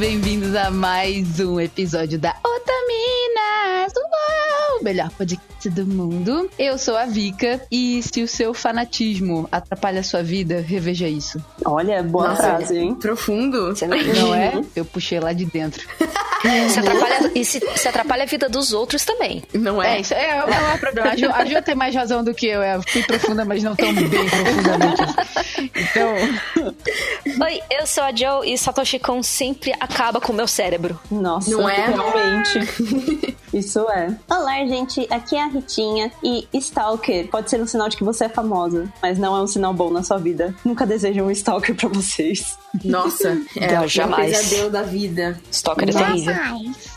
bem-vindos a mais um episódio da Otaminas! Uau! Melhor podcast do mundo. Eu sou a Vika e se o seu fanatismo atrapalha a sua vida, reveja isso. Olha, boa Nossa, frase, hein? Profundo. Você não, Não é? Eu puxei lá de dentro. Se atrapalha, e se, se atrapalha a vida dos outros também. Não É, é? isso é, é um problema. A Ju, a Ju tem mais razão do que eu. Eu fui profunda, mas não tão bem profundamente. Então, Oi, eu sou a Joe e Satoshi Kon sempre acaba com o meu cérebro. Nossa, Não é? realmente. Isso é. Olá, gente. Aqui é a Ritinha. E Stalker pode ser um sinal de que você é famosa, mas não é um sinal bom na sua vida. Nunca desejo um Stalker pra vocês. Nossa, é o jamais. pesadelo da vida. Stalker é terrível.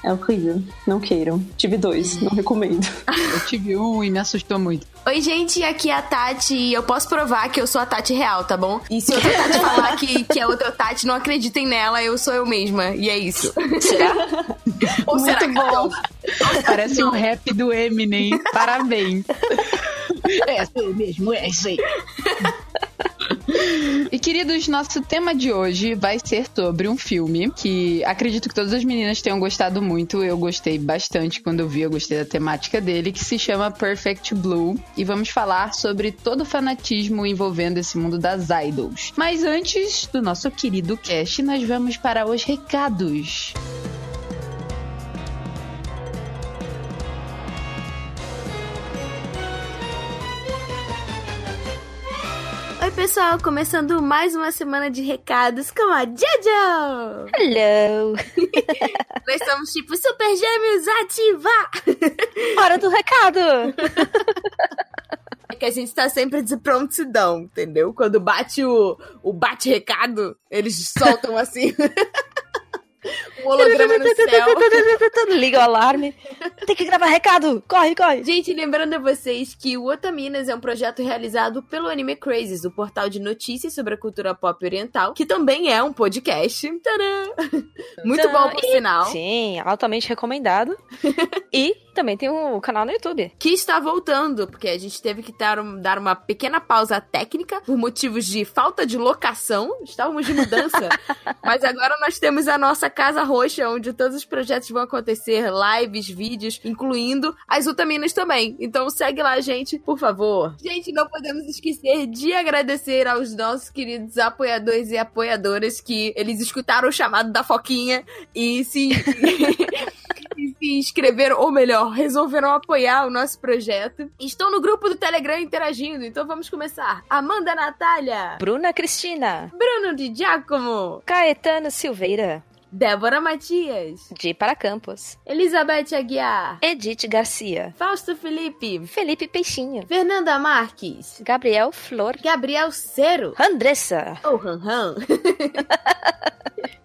É horrível. Não queiram. Tive dois. Não recomendo. eu tive um e me assustou muito. Oi, gente, aqui é a Tati e eu posso provar que eu sou a Tati real, tá bom? E se outra Tati falar que, que é outra Tati, não acreditem nela, eu sou eu mesma. E é isso. Será? Ou será que não? Parece um rap do Eminem. Parabéns. É, sou eu mesmo, é isso aí. E queridos, nosso tema de hoje vai ser sobre um filme que acredito que todas as meninas tenham gostado muito. Eu gostei bastante quando eu vi, eu gostei da temática dele, que se chama Perfect Blue. E vamos falar sobre todo o fanatismo envolvendo esse mundo das idols. Mas antes do nosso querido cast, nós vamos para os recados. Oi, pessoal, começando mais uma semana de recados com a Jojo! Hello! Nós somos tipo Super Gêmeos ativar! Hora do recado! É que a gente tá sempre de prontidão, entendeu? Quando bate o, o bate-recado, eles soltam assim. um holograma no céu. Liga o alarme. Tem que gravar recado! Corre, corre! Gente, lembrando a vocês que o Otaminas é um projeto realizado pelo Anime Crazes, o portal de notícias sobre a cultura pop oriental, que também é um podcast. Tadã! Muito bom, por sinal. Sim, altamente recomendado. e também tem um canal no YouTube. Que está voltando, porque a gente teve que dar, um- dar uma pequena pausa técnica por motivos de falta de locação. Estávamos de mudança. Mas agora nós temos a nossa Casa Roxa, onde todos os projetos vão acontecer, lives, vídeos, incluindo as Utaminas também. Então segue lá, gente, por favor. Gente, não podemos esquecer de agradecer aos nossos queridos apoiadores e apoiadoras que eles escutaram o chamado da Foquinha e se. Inscreveram, ou melhor, resolveram apoiar o nosso projeto. Estão no grupo do Telegram interagindo, então vamos começar. Amanda Natália, Bruna Cristina. Bruno de Giacomo, Caetano Silveira. Débora Matias, De Paracampos. Elizabeth Aguiar, Edith Garcia. Fausto Felipe, Felipe Peixinho. Fernanda Marques, Gabriel Flor. Gabriel Cero, Andressa. ou Han Han,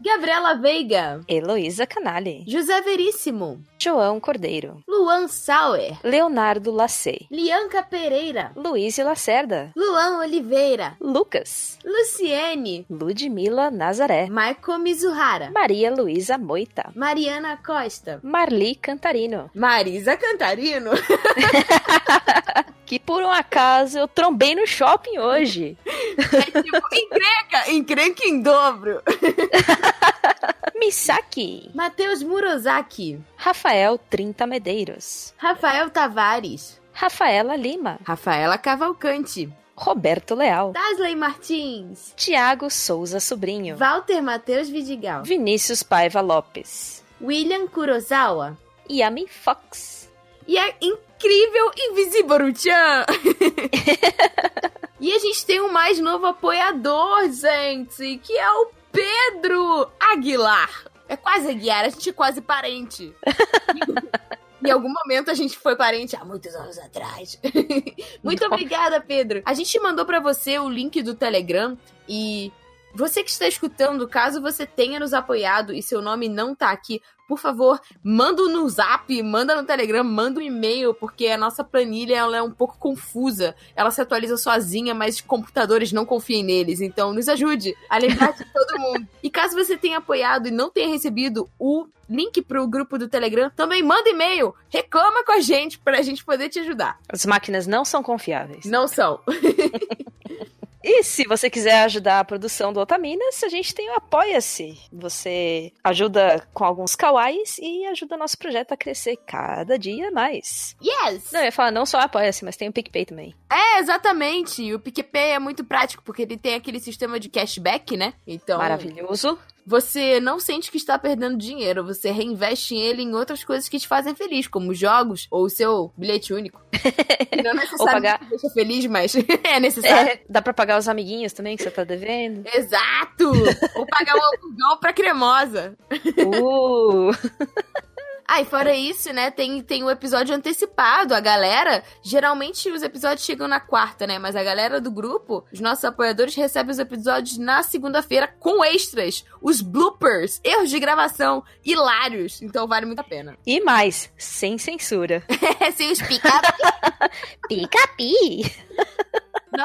Gabriela Veiga, Heloísa Canali. José Veríssimo, João Cordeiro. Luan Sauer, Leonardo Lacei. Lianca Pereira, Luiz Lacerda. Luan Oliveira, Lucas. Luciene, Ludmila Nazaré. Marco Mizuhara, Maria Luísa Moita. Mariana Costa, Marli Cantarino. Marisa Cantarino, Que por um acaso eu trombei no shopping hoje. é tipo, encrenca, encrenca em dobro. Misaki. Matheus Murozaki, Rafael Trinta Medeiros. Rafael Tavares, Rafaela Lima. Rafaela Cavalcante, Roberto Leal. Tasley Martins, Tiago Souza Sobrinho. Walter Matheus Vidigal, Vinícius Paiva Lopes. William Kurosawa Yami Fox. e a incrível Invisiboru-chan. e a gente tem um mais novo apoiador, gente, que é o Pedro Aguilar. É quase Aguiar, a gente é quase parente. Em algum momento a gente foi parente há muitos anos atrás. Muito obrigada, Pedro. A gente mandou pra você o link do Telegram e você que está escutando, caso você tenha nos apoiado e seu nome não tá aqui, por favor, manda no Zap, manda no Telegram, manda um e-mail, porque a nossa planilha ela é um pouco confusa. Ela se atualiza sozinha, mas computadores não confiem neles. Então, nos ajude a lembrar de todo mundo. E caso você tenha apoiado e não tenha recebido o link pro grupo do Telegram, também manda e-mail, reclama com a gente pra gente poder te ajudar. As máquinas não são confiáveis. Não são. E se você quiser ajudar a produção do Otaminas, a gente tem o Apoia-se. Você ajuda com alguns kawais e ajuda nosso projeto a crescer cada dia mais. Yes! Não, eu ia falar não só Apoia-se, mas tem o PicPay também. É, exatamente. O PicPay é muito prático, porque ele tem aquele sistema de cashback, né? Então. Maravilhoso. Você não sente que está perdendo dinheiro, você reinveste ele em outras coisas que te fazem feliz, como jogos ou o seu bilhete único. Que não necessariamente pagar- te deixa feliz, mas é necessário. É, dá pra pagar os amiguinhos também que você tá devendo. Exato! Ou pagar um hamburgão pra cremosa. Uh! Ah, e fora isso, né, tem, tem o episódio antecipado. A galera, geralmente os episódios chegam na quarta, né? Mas a galera do grupo, os nossos apoiadores, recebem os episódios na segunda-feira com extras. Os bloopers, erros de gravação hilários. Então vale muito a pena. E mais, sem censura. Sem os pica Pica-pi!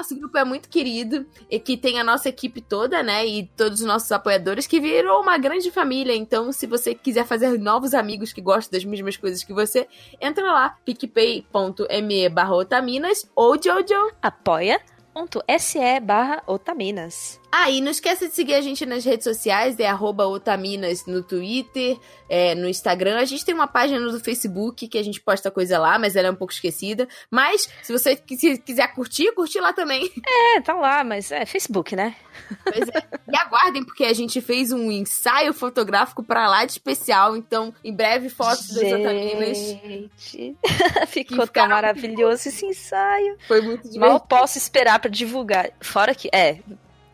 Nosso grupo é muito querido e que tem a nossa equipe toda, né? E todos os nossos apoiadores que virou uma grande família. Então, se você quiser fazer novos amigos que gostam das mesmas coisas que você, entra lá, picpay.me barra otaminas ou Jojo. apoia.se barra otaminas. Ah, e não esqueça de seguir a gente nas redes sociais, é arroba otaminas no Twitter, é, no Instagram. A gente tem uma página no Facebook que a gente posta coisa lá, mas ela é um pouco esquecida. Mas, se você quis- quiser curtir, curtir lá também. É, tá lá, mas é Facebook, né? Pois é. E aguardem, porque a gente fez um ensaio fotográfico pra lá de especial. Então, em breve, fotos das otaminas. Gente, ficou tão maravilhoso esse ensaio. Foi muito Mal divertido. posso esperar pra divulgar. Fora que, é,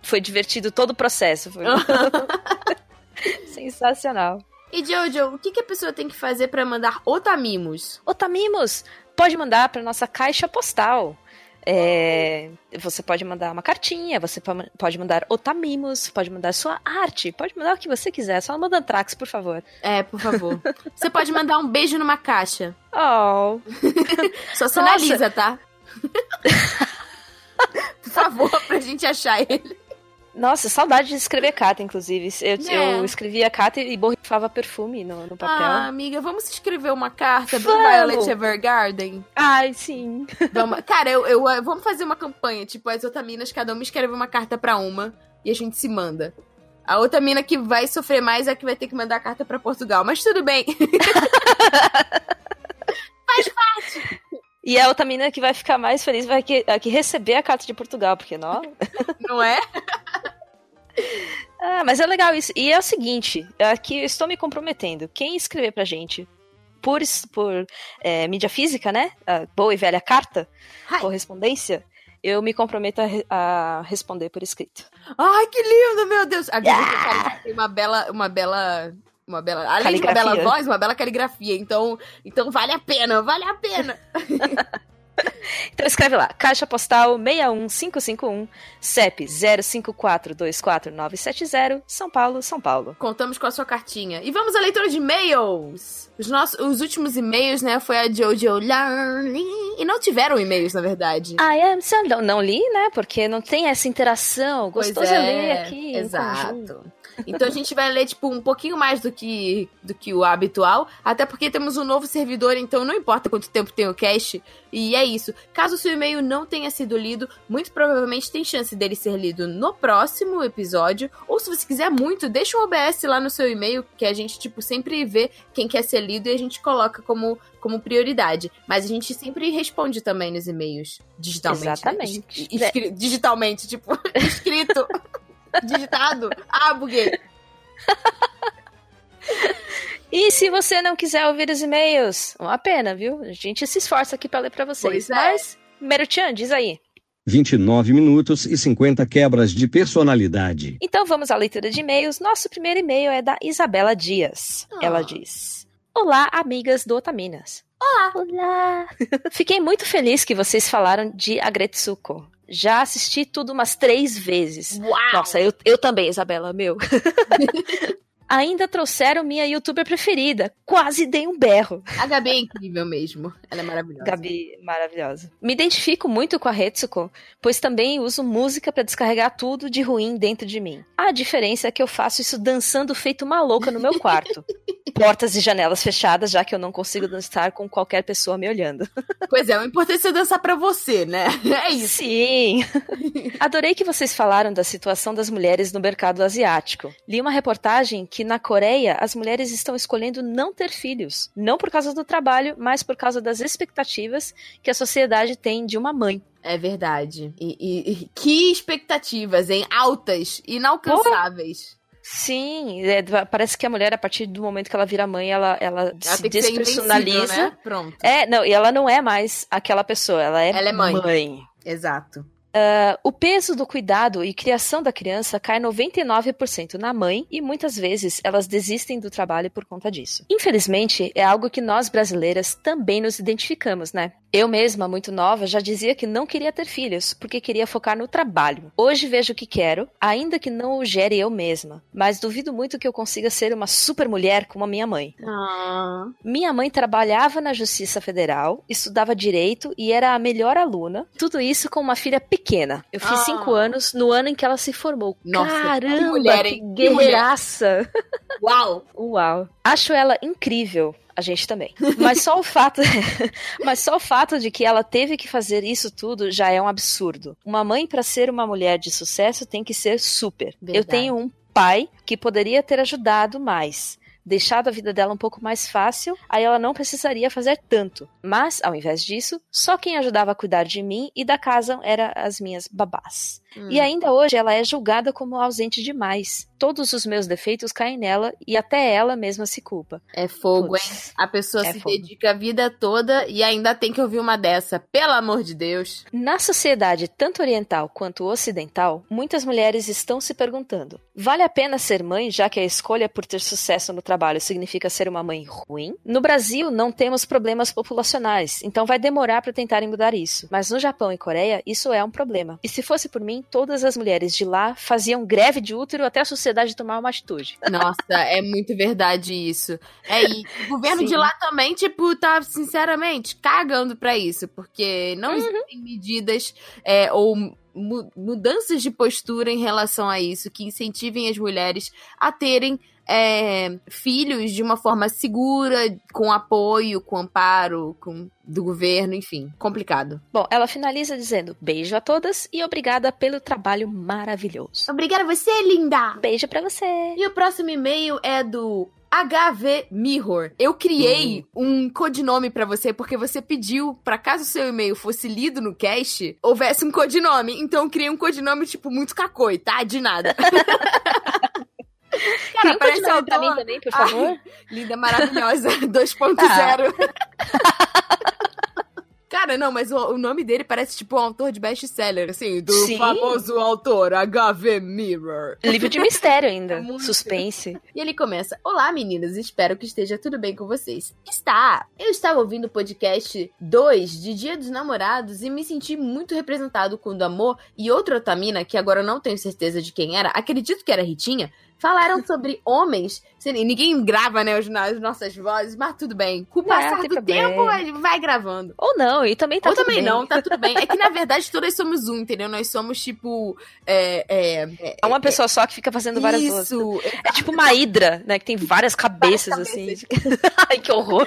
foi divertido todo o processo. Foi sensacional. E, Jojo, o que, que a pessoa tem que fazer pra mandar otamimos? Otamimos, pode mandar para nossa caixa postal. É, você pode mandar uma cartinha, você po- pode mandar otamimos, pode mandar sua arte, pode mandar o que você quiser, só manda Antrax, por favor. É, por favor. Você pode mandar um beijo numa caixa. Oh, Só Nossa. sinaliza, tá? por favor, pra gente achar ele. Nossa, saudade de escrever carta, inclusive. Eu, É. eu escrevia carta e borrifava perfume no, no papel. Ah, amiga, vamos escrever uma carta pro Vamos. Violet Evergarden? Ai, sim. Vamos, cara, eu, eu, eh, vamos fazer uma campanha, tipo, as otaminas, cada uma escreve uma carta pra uma e a gente se manda. A outra mina que vai sofrer mais é a que vai ter que mandar a carta pra Portugal, mas tudo bem. E a outra menina que vai ficar mais feliz vai que, a que receber a carta de Portugal, porque não. Não é? Ah, mas é legal isso. E é o seguinte, aqui eu estou me comprometendo. Quem escrever pra gente por, por é, mídia física, né? A boa e velha carta, Ai. correspondência, eu me comprometo a, a responder por escrito. Ai, que lindo, meu Deus. A Bíblia tem uma bela, uma bela, uma bela, além de uma bela voz, uma bela caligrafia. Então, então vale a pena, vale a pena. Então escreve lá, caixa postal 61551, CEP 05424970, São Paulo, São Paulo. Contamos com a sua cartinha. E vamos à leitura de e-mails. Os, nossos, os últimos e-mails, né, foi a Jojo Learning. E não tiveram e-mails, na verdade. I am so... Não, li, né? Porque não tem essa interação. Pois Gostoso é, é, ler aqui. em Exato. Então a gente vai ler, tipo, um pouquinho mais do que, do que o habitual. Até porque temos um novo servidor, então não importa quanto tempo tem o cache. E é isso. Caso o seu e-mail não tenha sido lido, muito provavelmente tem chance dele ser lido no próximo episódio. Ou se você quiser muito, deixa um OBS lá no seu e-mail, que a gente, tipo, sempre vê quem quer ser lido e a gente coloca como, como prioridade. Mas a gente sempre responde também nos e-mails, digitalmente. né? Exatamente. Escri- digitalmente, tipo, escrito. Digitado? Ah, buguei. E se você não quiser ouvir os e-mails, uma pena, viu? A gente se esforça aqui pra ler pra vocês. Pois é. Mas, Meruchan, diz aí. 29 minutos e 50 quebras de personalidade. Então vamos à leitura de e-mails. Nosso primeiro e-mail é da Isabela Dias. Ah. Ela diz: Olá, amigas do Otaminas. Olá! Olá! Fiquei muito feliz que vocês falaram de Agretsuko. Já assisti tudo umas três vezes. Uau! Nossa, eu, eu também, Isabela, meu. Ainda trouxeram minha youtuber preferida. Quase dei um berro. A Gabi é incrível mesmo. Ela é maravilhosa. Gabi, maravilhosa. Me identifico muito com a Hetsuko, pois também uso música para descarregar tudo de ruim dentro de mim. A diferença é que eu faço isso dançando feito uma louca no meu quarto. Portas e janelas fechadas, já que eu não consigo dançar com qualquer pessoa me olhando. Pois é, o importante é dançar pra você, né? É isso. Sim. Adorei que vocês falaram da situação das mulheres no mercado asiático. Li uma reportagem que na Coreia as mulheres estão escolhendo não ter filhos, não por causa do trabalho, mas por causa das expectativas que a sociedade tem de uma mãe. É verdade. E, e- e que expectativas, hein? Altas, inalcançáveis. Sim, é, parece que a mulher, a partir do momento que ela vira mãe, ela, ela, Ela se que despersonaliza. né? Pronto. É, não, e ela não é mais aquela pessoa, ela é, Ela é mãe. mãe. Exato. Uh, o peso do cuidado e criação da criança cai 99% na mãe e muitas vezes elas desistem do trabalho por conta disso. Infelizmente, é algo que nós brasileiras também nos identificamos, né? Eu mesma, muito nova, já dizia que não queria ter filhos, porque queria focar no trabalho. Hoje vejo que quero, ainda que não o gere eu mesma, mas duvido muito que eu consiga ser uma super mulher como a minha mãe. Ah. Minha mãe trabalhava na Justiça Federal, estudava direito e era a melhor aluna. Tudo isso com uma filha pequena. Eu fiz Ah. cinco anos no ano em que ela se formou. Nossa, Caramba, que mulher, hein? Que mulher. guerreiraça! Uau! Uau. Acho ela incrível. A gente também. Mas só o fato, mas só o fato de que ela teve que fazer isso tudo já é um absurdo. Uma mãe para ser uma mulher de sucesso tem que ser super. Eu Verdade. tenho um pai que poderia ter ajudado mais, deixado a vida dela um pouco mais fácil, aí ela não precisaria fazer tanto. Mas, ao invés disso, só quem ajudava a cuidar de mim e da casa eram as minhas babás. Hum. E ainda hoje ela é julgada como ausente demais. Todos os meus defeitos caem nela e até ela mesma se culpa. É fogo, hein? Putz. A pessoa É se fogo. dedica a vida toda e ainda tem que ouvir uma dessa. Pelo amor de Deus. Na sociedade tanto oriental quanto ocidental, muitas mulheres estão se perguntando: vale a pena ser mãe já que a escolha por ter sucesso no trabalho significa ser uma mãe ruim? No Brasil não temos problemas populacionais, então vai demorar para tentarem mudar isso. Mas no Japão e Coreia isso é um problema. E se fosse por mim, todas as mulheres de lá faziam greve de útero até a sociedade tomar uma atitude. Nossa, é muito verdade isso. É, e o governo Sim. de lá também, tipo, tá, sinceramente, cagando pra isso, porque não Uhum. existem medidas é, ou mu- mudanças de postura em relação a isso que incentivem as mulheres a terem é, filhos de uma forma segura, com apoio, com amparo, com do governo, enfim, complicado. Bom, ela finaliza dizendo: beijo a todas e obrigada pelo trabalho maravilhoso. Obrigada você, linda! Beijo pra você. E o próximo e-mail é do HV Mirror. Eu criei um codinome pra você porque você pediu pra caso o seu e-mail fosse lido no cast, houvesse um codinome. Então eu criei um codinome tipo muito cacoi, tá? De nada. Cria um parece codinome pra autor- mim também, por favor. Linda, maravilhosa 2.0. Cara, não, mas o, o nome dele parece tipo um autor de best-seller, assim, do Sim. famoso autor HV Mirror. Livro de mistério ainda. É muito. Suspense. E ele começa: Olá, meninas, espero que esteja tudo bem com vocês. Está! Eu estava ouvindo o podcast 2 de Dia dos Namorados e me senti muito representado quando Amor e outra Otamina, que agora eu não tenho certeza de quem era, acredito que era Ritinha, falaram sobre homens. Ninguém grava, né, as nossas vozes, mas tudo bem. Com o passar tem do tempo, ele vai gravando. Ou não, e também tá Ou tudo também bem. não, tá tudo bem. É que na verdade todas somos um, entendeu? Nós somos tipo. É, é, É uma pessoa só que fica fazendo várias vozes. Isso, É tipo uma hidra, né? Que tem várias cabeças, assim. Ai, que horror.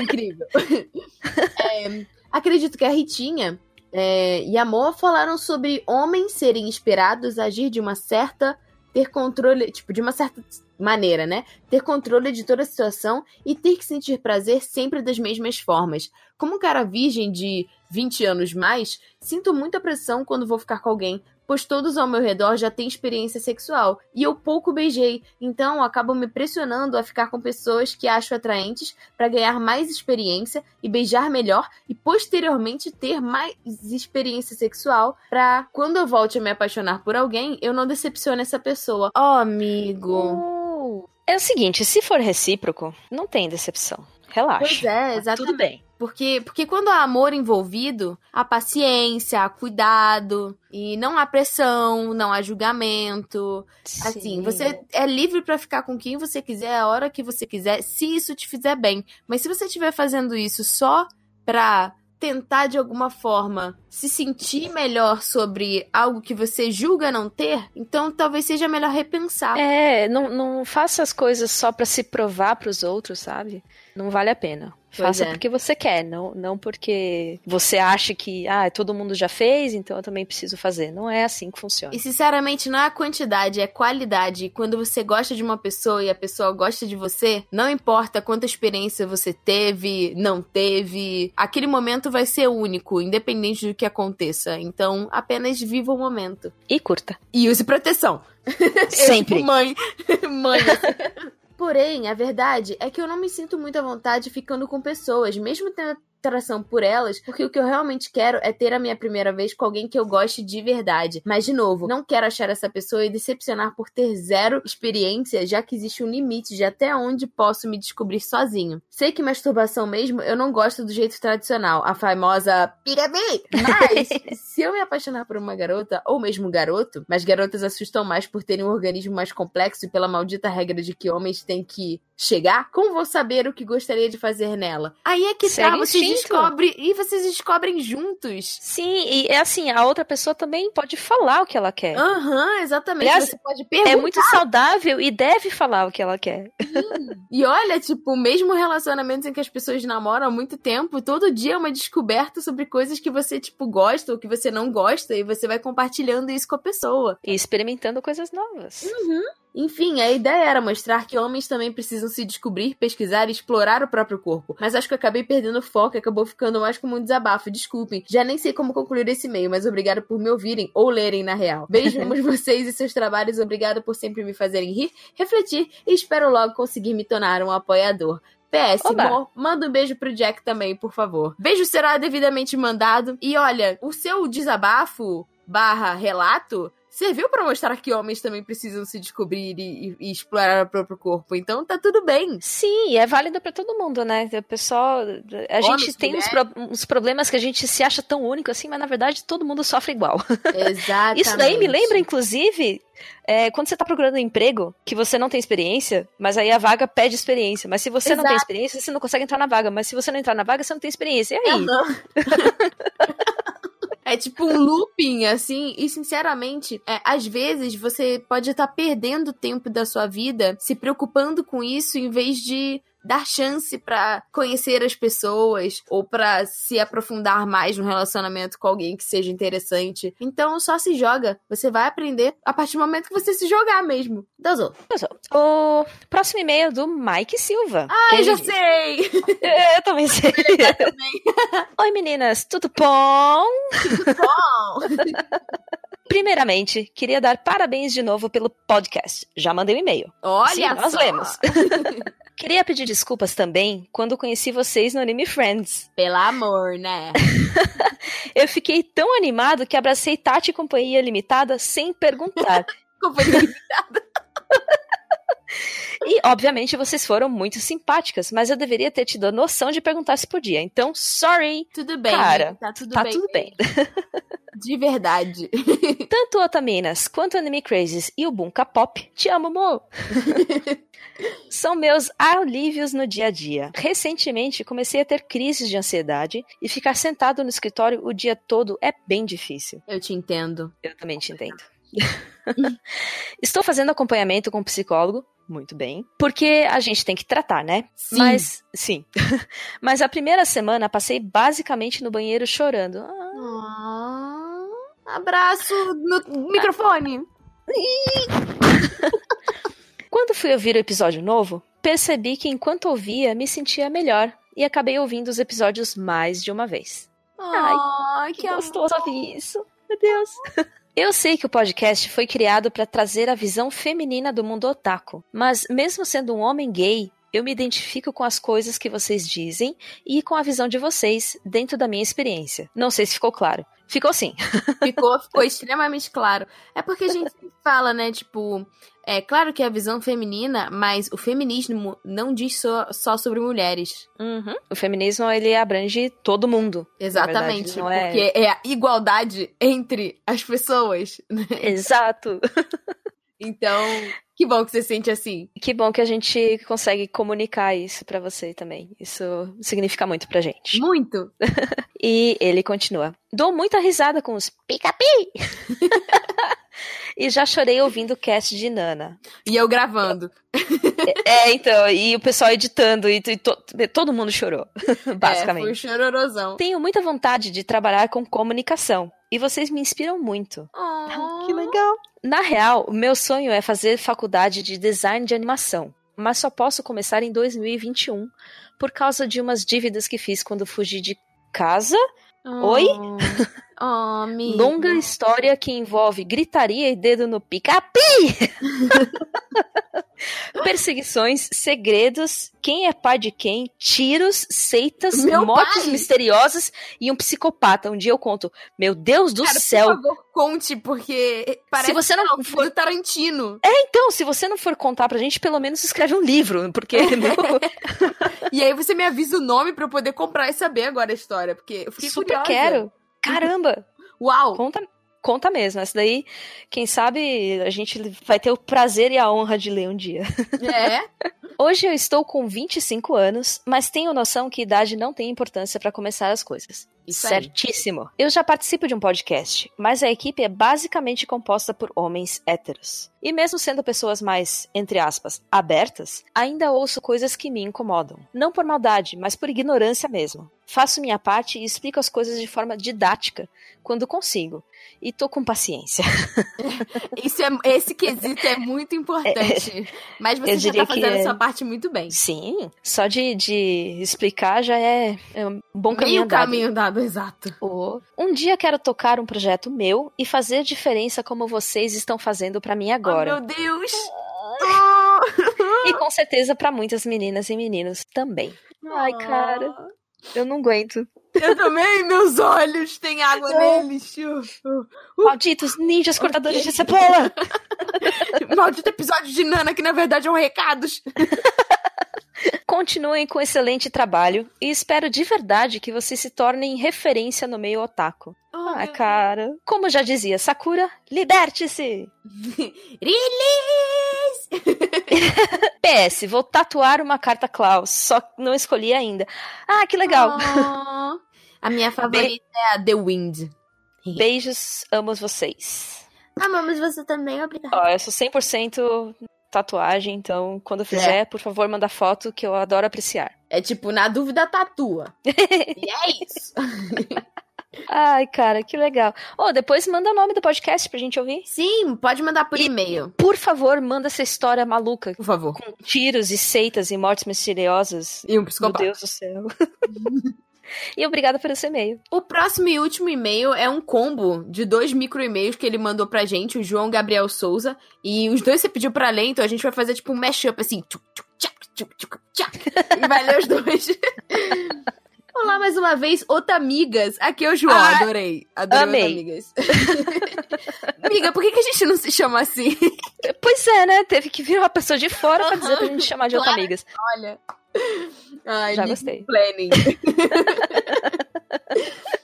Incrível. É, acredito que a Ritinha é, e a Moa falaram sobre homens serem esperados a agir de uma certa. ter controle, tipo, de uma certa maneira, né? Ter controle de toda a situação e ter que sentir prazer sempre das mesmas formas. Como um cara virgem de 20 anos mais, sinto muita pressão quando vou ficar com alguém, pois todos ao meu redor já têm experiência sexual e eu pouco beijei, então acabo me pressionando a ficar com pessoas que acho atraentes para ganhar mais experiência e beijar melhor e posteriormente ter mais experiência sexual para quando eu volte a me apaixonar por alguém, eu não decepcione essa pessoa. Oh, amigo. É o seguinte, se for recíproco, não tem decepção. Relaxa. Pois é, Tá exatamente. Tudo bem. Porque, porque quando há amor envolvido, há paciência, há cuidado, e não há pressão, não há julgamento. Assim, Sim. você é livre pra ficar com quem você quiser, a hora que você quiser, se isso te fizer bem. Mas se você estiver fazendo isso só pra tentar de alguma forma se sentir melhor sobre algo que você julga não ter, então talvez seja melhor repensar. É, não, não faça as coisas só pra se provar pros outros, sabe? Não vale a pena. Pois Faça é. porque você quer, não, não porque você acha que ah, todo mundo já fez, então eu também preciso fazer. Não é assim que funciona. E sinceramente, não é a quantidade, é qualidade. E Quando você gosta de uma pessoa e a pessoa gosta de você, não importa quanta experiência você teve, não teve, aquele momento vai ser único, independente do que aconteça. Então, apenas viva o momento. E curta. E use proteção. Sempre. Tipo, mãe. mãe. Porém, a verdade é que eu não me sinto muito à vontade ficando com pessoas, mesmo tendo atração por elas, porque o que eu realmente quero é ter a minha primeira vez com alguém que eu goste de verdade. Mas, de novo, não quero achar essa pessoa e decepcionar por ter zero experiência, já que existe um limite de até onde posso me descobrir sozinho. Sei que masturbação mesmo eu não gosto do jeito tradicional, a famosa piramide. Mas, se eu me apaixonar por uma garota, ou mesmo garoto, mas garotas assustam mais por terem um organismo mais complexo e pela maldita regra de que homens têm que chegar, como vou saber o que gostaria de fazer nela? Aí é que Segue tá, você instinto. Descobre e vocês descobrem juntos. Sim, e é assim, a outra pessoa também pode falar o que ela quer. Aham, exatamente. Aliás, você pode perguntar. É muito saudável e deve falar o que ela quer. E olha, tipo, mesmo relacionamentos em que as pessoas namoram há muito tempo, todo dia é uma descoberta sobre coisas que você, tipo, gosta ou que você não gosta, e você vai compartilhando isso com a pessoa. E experimentando coisas novas. Enfim, a ideia era mostrar que homens também precisam se descobrir, pesquisar e explorar o próprio corpo. Mas acho que eu acabei perdendo o foco e acabou ficando mais como um desabafo. Desculpem, já nem sei como concluir esse e-mail, mas obrigado por me ouvirem ou lerem na real. Beijos vocês e seus trabalhos, obrigado por sempre me fazerem rir, refletir e espero logo conseguir me tornar um apoiador. PS, amor, manda um beijo pro Jack também, por favor. Beijo será devidamente mandado. E olha, o seu desabafo barra relato serviu pra mostrar que homens também precisam se descobrir e, e- e explorar o próprio corpo. Então tá tudo bem. Sim, é válido pra todo mundo, né? O pessoal. A gente tem uns, pro- uns problemas que a gente se acha tão único assim, mas na verdade todo mundo sofre igual. Exatamente. Isso daí me lembra, inclusive, é, quando você tá procurando um emprego que você não tem experiência, mas aí a vaga pede experiência. Mas se você não tem Exato. experiência, você não consegue entrar na vaga. Mas se você não entrar na vaga, você não tem experiência. E aí? Aham. É tipo um looping, assim, e sinceramente, é, às vezes você pode estar perdendo tempo da sua vida se preocupando com isso em vez de dar chance pra conhecer as pessoas ou pra se aprofundar mais no relacionamento com alguém que seja interessante. Então só se joga, você vai aprender a partir do momento que você se jogar mesmo. Deus outro. O próximo e-mail é do Mike Silva. Ai, Ele já diz- sei! Eu também sei. Oi, meninas, tudo bom? Bom, Primeiramente, queria dar parabéns de novo pelo podcast. Já mandei um e-mail. olha Sim, nós só. lemos. Queria pedir desculpas também quando conheci vocês no Anime Friends. Pelo amor, né? Eu fiquei tão animado que abracei Tati e Companhia Limitada sem perguntar. Companhia E, obviamente, vocês foram muito simpáticas, mas eu deveria ter tido a noção de perguntar se podia. Então, sorry. Tudo bem, Cara, tá tudo tá bem. tudo bem. De verdade. Tanto Otaminas quanto Anime Crazes e o Bunka Pop, te amo, amor. São meus alívios no dia a dia. Recentemente comecei a ter crises de ansiedade e ficar sentado no escritório o dia todo é bem difícil. Eu te entendo. Eu também te entendo. Estou fazendo acompanhamento com um psicólogo, muito bem, porque a gente tem que tratar, né? Sim. Mas, sim. Mas a primeira semana passei basicamente no banheiro chorando. Ah, Ah, abraço no microfone. Quando fui ouvir o episódio novo, percebi que enquanto ouvia me sentia melhor e acabei ouvindo os episódios mais de uma vez. Ai, Que gostoso ouvir isso. Meu Deus. Eu sei que o podcast foi criado para trazer a visão feminina do mundo otaku, mas mesmo sendo um homem gay, Eu me identifico com as coisas que vocês dizem e com a visão de vocês dentro da minha experiência. Não sei se ficou claro. Ficou sim. Ficou, ficou extremamente claro. É porque a gente fala, né, tipo, é claro que é a visão feminina, mas o feminismo não diz só, só sobre mulheres. Uhum. O feminismo, ele abrange todo mundo. Exatamente. verdade, é- Porque é a igualdade entre as pessoas. né? Exato. Então, que bom que você sente assim. Que bom que a gente consegue comunicar isso pra você também. Isso significa muito pra gente. Muito. E ele continua. Dou muita risada com os pica-pi! e já chorei ouvindo o cast de Nana. E eu gravando. É, então, e o pessoal editando, e, e to- todo mundo chorou, É, basicamente. foi chororosão. Tenho muita vontade de trabalhar com comunicação. E vocês me inspiram muito. Oh. Que legal. Na real, o meu sonho é fazer faculdade de design de animação. Mas só posso começar em 2021 por causa de umas dívidas que fiz quando fugi de casa. Oi? Oh. Longa história que envolve gritaria e dedo no pica-pi! Perseguições, segredos, quem é pai de quem, tiros, seitas, Meu mortes pai! misteriosas e um psicopata. Um dia eu conto, meu Deus do Cara, céu. por favor, conte, porque parece Se você não que é for- Tarantino. Então, se você não for contar pra gente, pelo menos escreve um livro, porque meu, E aí você me avisa o nome pra eu poder comprar e saber agora a história, porque eu fiquei super curiosa. quero. Caramba! Uau! Conta, conta mesmo. Essa daí, quem sabe, a gente vai ter o prazer e a honra de ler um dia. É. Hoje eu estou com 25 anos, mas tenho noção que idade não tem importância pra começar as coisas. Isso aí. Certíssimo. Eu já participo de um podcast, mas a equipe é basicamente composta por homens héteros. E mesmo sendo pessoas mais, entre aspas, abertas, ainda ouço coisas que me incomodam. Não por maldade, mas por ignorância mesmo. Faço minha parte e explico as coisas de forma didática, quando consigo. E tô com paciência. Isso é, esse quesito é muito importante. Mas você já tá que fazendo é. a sua parte muito bem. Sim, só de, de explicar já é, é um bom caminho Meio andado. caminho dado, exato. Oh. Um dia quero tocar um projeto meu e fazer diferença como vocês estão fazendo pra mim Oh, agora. meu Deus! Oh. E com certeza pra muitas meninas e meninos também. Ai, cara, eu não aguento. Eu também, meus olhos têm água neles. Malditos ninjas cortadores de cebola! Maldito episódio de Nana, que na verdade é um recados. Continuem com excelente trabalho e espero de verdade que vocês se tornem referência no meio otaku. Ai, cara. Como já dizia Sakura, liberte-se! Release! PS, vou tatuar uma carta Klaus, só que não escolhi ainda. Ah, que legal! Oh. A minha favorita é a The Wind. Beijos, amo vocês. Amamos você também, obrigada. Ó, eu sou 100% tatuagem, então quando fizer, por favor, manda foto que eu adoro apreciar. É tipo, na dúvida, tatua. e é isso. Ai, cara, que legal. Ô, depois manda o nome do podcast pra gente ouvir. Sim, pode mandar por e-mail, Por favor, manda essa história maluca por favor. com tiros e seitas e mortes misteriosas. E um Meu psicopata. Deus do céu. e obrigada por esse e-mail. O próximo e último e-mail é um combo de dois micro-e-mails que ele mandou pra gente, o João Gabriel Souza. E os dois você pediu pra ler, então a gente vai fazer tipo um mashup assim. Tchuc, tchuc, tchac, tchuc, tchuc, tchac. E vai ler os dois. Olá mais uma vez, Otamigas. Aqui é o João, Ah, adorei. Adorei amei. Otamigas. Amiga, por que, que a gente não se chama assim? Pois é, né? Teve que vir uma pessoa de fora pra dizer pra gente chamar de Claro. Otamigas. Olha. Ai, Já gostei. Planning.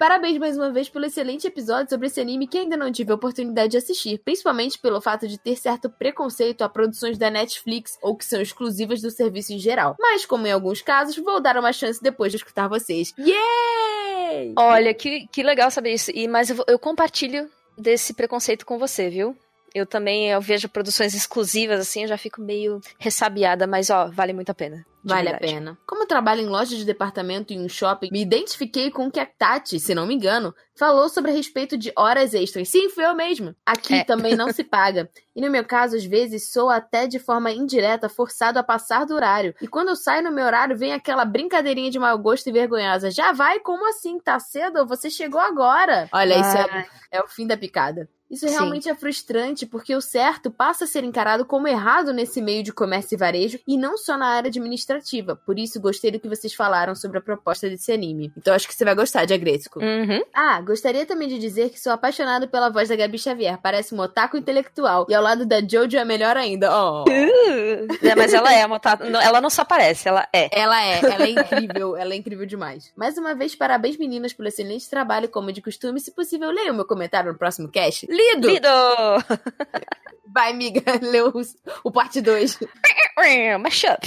Parabéns mais uma vez pelo excelente episódio sobre esse anime que ainda não tive a oportunidade de assistir, principalmente pelo fato de ter certo preconceito a produções da Netflix ou que são exclusivas do serviço em geral. Mas, como em alguns casos, vou dar uma chance depois de escutar vocês. Yay! Olha, que, que legal saber isso. E, mas eu, eu compartilho desse preconceito com você, viu? Eu também eu vejo produções exclusivas assim, eu já fico meio ressabiada, mas ó, vale muito a pena. Vale a verdade. pena. Como eu trabalho em loja de departamento e um shopping, me identifiquei com o que a Tati, se não me engano, falou sobre a respeito de horas extras. Sim, fui eu mesma. Aqui É. também não se paga. E no meu caso, às vezes, sou até de forma indireta forçado a passar do horário. E quando eu saio no meu horário, vem aquela brincadeirinha de mau gosto e vergonhosa. Já vai? Como assim? Tá cedo? Você chegou agora. Olha, isso é, Ai, é o fim da picada. Isso Sim. realmente é frustrante, porque o certo passa a ser encarado como errado nesse meio de comércio e varejo, e não só na área administrativa. Por isso, gostei do que vocês falaram sobre a proposta desse anime. Então, acho que você vai gostar de Agretsuko. Uhum. Ah, gostaria também de dizer que sou apaixonado pela voz da Gabi Xavier. Parece um otaku intelectual. E ao lado da Jojo é melhor ainda. Oh. É, mas ela é uma ta- Ela não só parece, ela é. Ela é, ela é incrível, ela é incrível demais. Mais uma vez, parabéns meninas pelo excelente trabalho, como de costume. Se possível, leia o meu comentário no próximo cast. Lido! Lido! Vai, amiga, lê o, o parte 2. Mashup.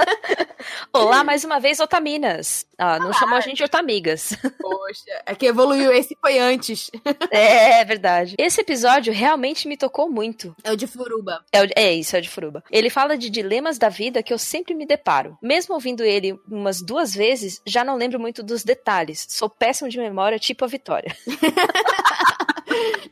Olá, mais uma vez, Otaminas. Ah, não chamou a gente de Otamigas. Poxa, é que evoluiu, esse foi antes. É verdade. Esse episódio realmente me tocou muito. É o de Furuba. É, o- é isso, é o de Furuba. Ele fala de dilemas da vida que eu sempre me deparo. Mesmo ouvindo ele umas duas vezes, já não lembro muito dos detalhes. Sou péssimo de memória, tipo a Vitória.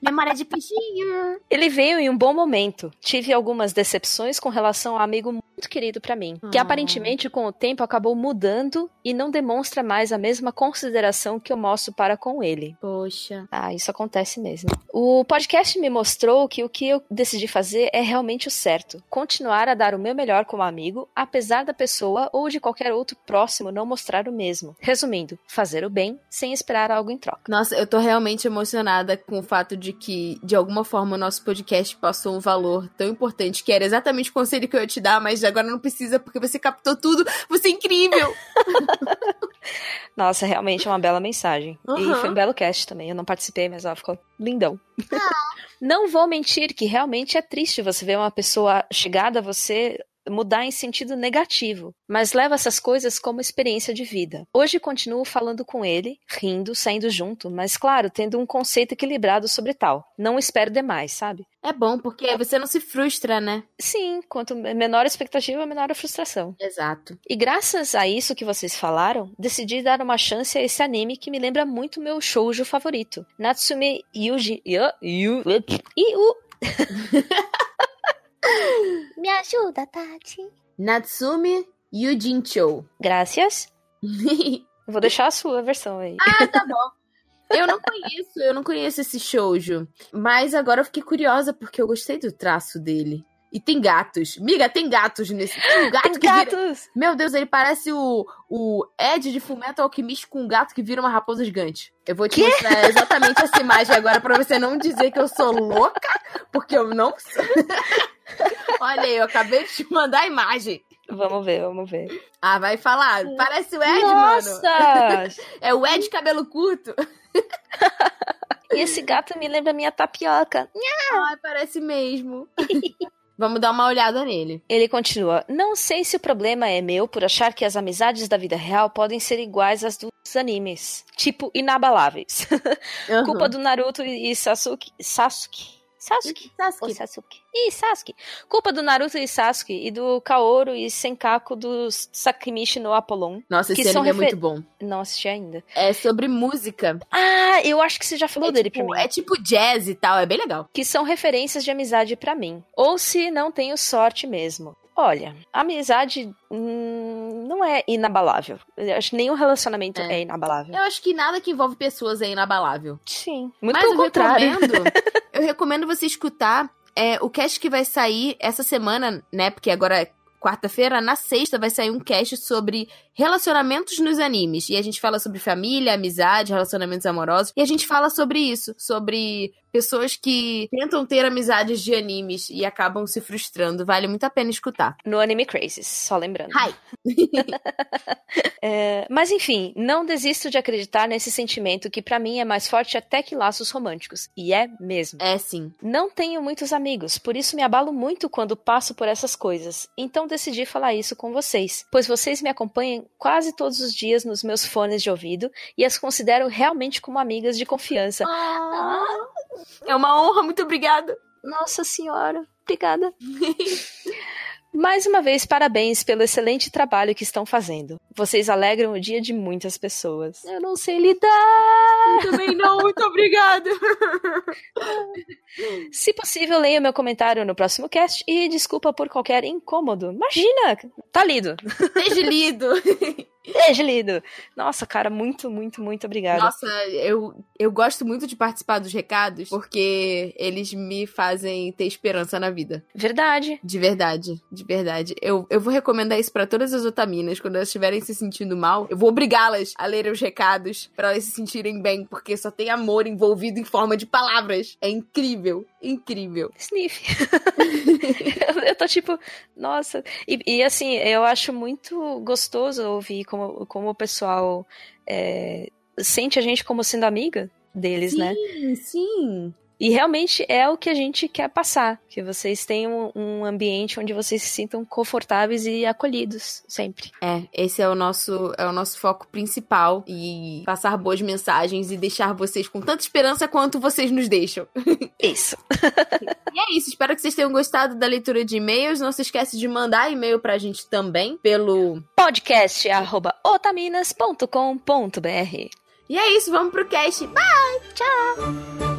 Memória de peixinho. Ele veio em um bom momento. Tive algumas decepções com relação a um amigo muito querido pra mim, que Ah. aparentemente com o tempo acabou mudando e não demonstra mais a mesma consideração que eu mostro para com ele. Poxa. Ah, isso acontece mesmo. O podcast me mostrou que o que eu decidi fazer é realmente o certo. Continuar a dar o meu melhor como amigo, apesar da pessoa ou de qualquer outro próximo não mostrar o mesmo. Resumindo, fazer o bem sem esperar algo em troca. Nossa, eu tô realmente emocionada com o fato de que, de alguma forma, o nosso podcast passou um valor tão importante, que era exatamente o conselho que eu ia te dar, mas agora não precisa, porque você captou tudo. Você é incrível! Nossa, realmente é uma bela mensagem. E Uhum. foi um belo cast também. Eu não participei, mas ela ficou lindão. não vou mentir que realmente é triste você ver uma pessoa chegada a você mudar em sentido negativo, mas leva essas coisas como experiência de vida. Hoje continuo falando com ele, rindo, saindo junto, mas claro, tendo um conceito equilibrado sobre tal. Não espero demais, sabe? É bom, porque você não se frustra, né? Sim, quanto menor a expectativa, menor a frustração. Exato. E graças a isso que vocês falaram, decidi dar uma chance a esse anime que me lembra muito meu shoujo favorito. Natsume Yuji... Yu... Yu... Yu... Me ajuda, Tati. Natsumi Yujincho. Graças. Vou deixar a sua versão aí. ah, tá bom. Eu não conheço, eu não conheço esse shoujo. Mas agora eu fiquei curiosa, porque eu gostei do traço dele. E tem gatos. Miga, tem gatos nesse. Tem um gato Tem que vira... gatos! Meu Deus, ele parece o, o Ed de Fullmetal Alchemist com um gato que vira uma raposa gigante. Eu vou te mostrar exatamente essa imagem agora pra você não dizer que eu sou louca, porque eu não sou. Olha aí, eu acabei de te mandar a imagem. Vamos ver, vamos ver. Ah, vai falar. Parece o Ed, mano. Nossa! É o Ed cabelo curto. e esse gato me lembra minha tapioca. Ai, parece mesmo. Vamos dar uma olhada nele. Ele continua: Não sei se o problema é meu por achar que as amizades da vida real podem ser iguais às dos animes. Tipo, inabaláveis. Uhum. Culpa do Naruto e Sasuke. Sasuke? Sasuke? Ou Sasuke. Sasuke? Ih, Sasuke. Culpa do Naruto e Sasuke e do Kaoru e Senkaku do Sakimichi no Apollon. Nossa, Que esse anime é refer- muito bom. Não assisti ainda. É sobre música. Ah, eu acho que você já falou É dele tipo, pra mim. é tipo jazz e tal, é bem legal. Que são referências de amizade pra mim. Ou se não tenho sorte mesmo. Olha, amizade hum, não é inabalável. Eu acho que nenhum relacionamento é, É. inabalável. Eu acho que nada que envolve pessoas é inabalável. Sim. Muito Mas pelo eu contrário. recomendo, eu recomendo você escutar é, o cast que vai sair essa semana, né? Porque agora é quarta-feira, na sexta vai sair um cast sobre relacionamentos nos animes. E a gente fala sobre família, amizade, relacionamentos amorosos. E a gente fala sobre isso, sobre pessoas que tentam ter amizades de animes e acabam se frustrando. Vale muito a pena escutar. No Anime Crazes, só lembrando. Hi. É, mas enfim, não desisto de acreditar nesse sentimento que pra mim é mais forte até que laços românticos. E é mesmo. É sim. Não tenho muitos amigos, por isso me abalo muito quando passo por essas coisas. Então decidi falar isso com vocês, pois vocês me acompanham quase todos os dias nos meus fones de ouvido e as considero realmente como amigas de confiança. É uma honra, muito obrigada. Nossa Senhora, obrigada. Mais uma vez, parabéns pelo excelente trabalho que estão fazendo. Vocês alegram o dia de muitas pessoas. Eu não sei lidar. Também não, muito obrigada. Se possível, leia meu comentário no próximo cast e desculpa por qualquer incômodo. Imagina! Tá lido. Seja lido. Beijo, lindo. Nossa, cara, muito, muito, muito obrigada. Nossa, eu, eu gosto muito de participar dos recados, porque eles me fazem ter esperança na vida. Verdade. De verdade, de verdade. Eu, eu vou recomendar isso pra todas as otaminas. Quando elas estiverem se sentindo mal, eu vou obrigá-las a lerem os recados pra elas se sentirem bem, porque só tem amor envolvido em forma de palavras. É incrível, incrível. Sniff. eu, tô tipo, nossa. E, e, assim, eu acho muito gostoso ouvir como, como o pessoal é, sente a gente como sendo amiga deles, sim, né? Sim, sim. E realmente é o que a gente quer passar, que vocês tenham um ambiente onde vocês se sintam confortáveis e acolhidos sempre. É, esse é o nosso é o nosso foco principal e passar boas mensagens e deixar vocês com tanta esperança quanto vocês nos deixam. Isso. e é isso, espero que vocês tenham gostado da leitura de e-mails. Não se esquece de mandar e-mail pra gente também pelo podcast@otaminas.com.br. E é isso, vamos pro cast. Bye! Tchau!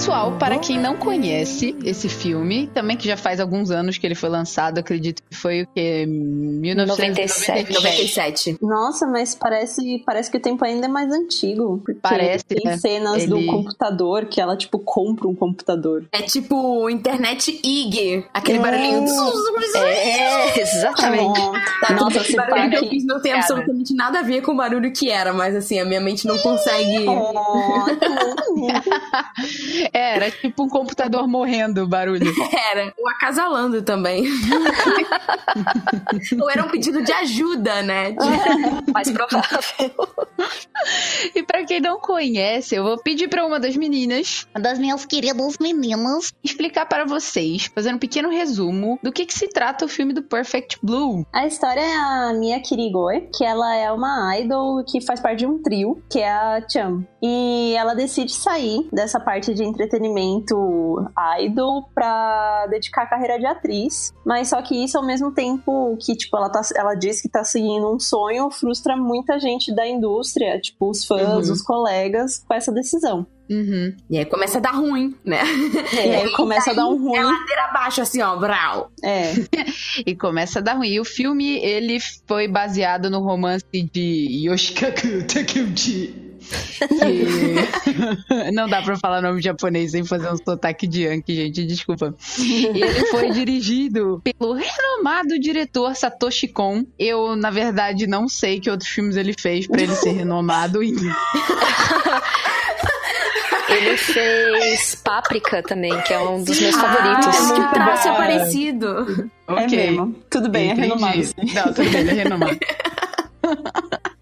Pessoal, para quem não conhece esse filme, também que já faz alguns anos que ele foi lançado, acredito que foi o que 1997. 97. Nossa, mas parece, parece que o tempo ainda é mais antigo. Parece, tem né? cenas Ele- do computador que ela, tipo, compra um computador. É tipo internet IG, aquele É. barulhinho. É, exatamente. Nossa, Nossa, esse barulho que eu fiz não tem Cara. absolutamente nada a ver com o barulho que era, mas assim, a minha mente não consegue. É, era tipo um computador morrendo o barulho. Era. Ou acasalando também. Ou era um pedido de ajuda, né? De- Mais provável. E pra quem não conhece, eu vou pedir pra uma das meninas, Das minhas queridas meninas. explicar para vocês, fazendo um pequeno resumo do que, que se trata o filme do Perfect Blue. A história é a Mia Kirigoi, que ela é uma idol que faz parte de um trio, que é a Cham. E ela decide sair dessa parte de entretenimento idol pra dedicar a carreira de atriz. Mas só que isso ao mesmo tempo que, tipo, ela, tá, ela diz que tá seguindo um sonho, frustra muita gente da indústria, tipo, os fãs, Uhum. os colegas, com essa decisão. Uhum. E aí começa a dar ruim, né? E aí começa a dar um ruim. É ladeira abaixo, assim, ó, brau. É. E começa a dar ruim. E o filme, ele foi baseado no romance de Yoshikaku Takeuchi. Que... Não dá pra falar nome japonês sem fazer um sotaque de Yankee, gente, desculpa. E ele foi dirigido pelo renomado diretor Satoshi Kon. Eu, na verdade, não sei que outros filmes ele fez pra ele ser renomado. Ele fez Páprica também, que é um dos meus Ah, favoritos. que traço bom. parecido. É ok. mesmo. Tudo bem, é Entendi. renomado. sim. Não, tudo bem, ele é renomado.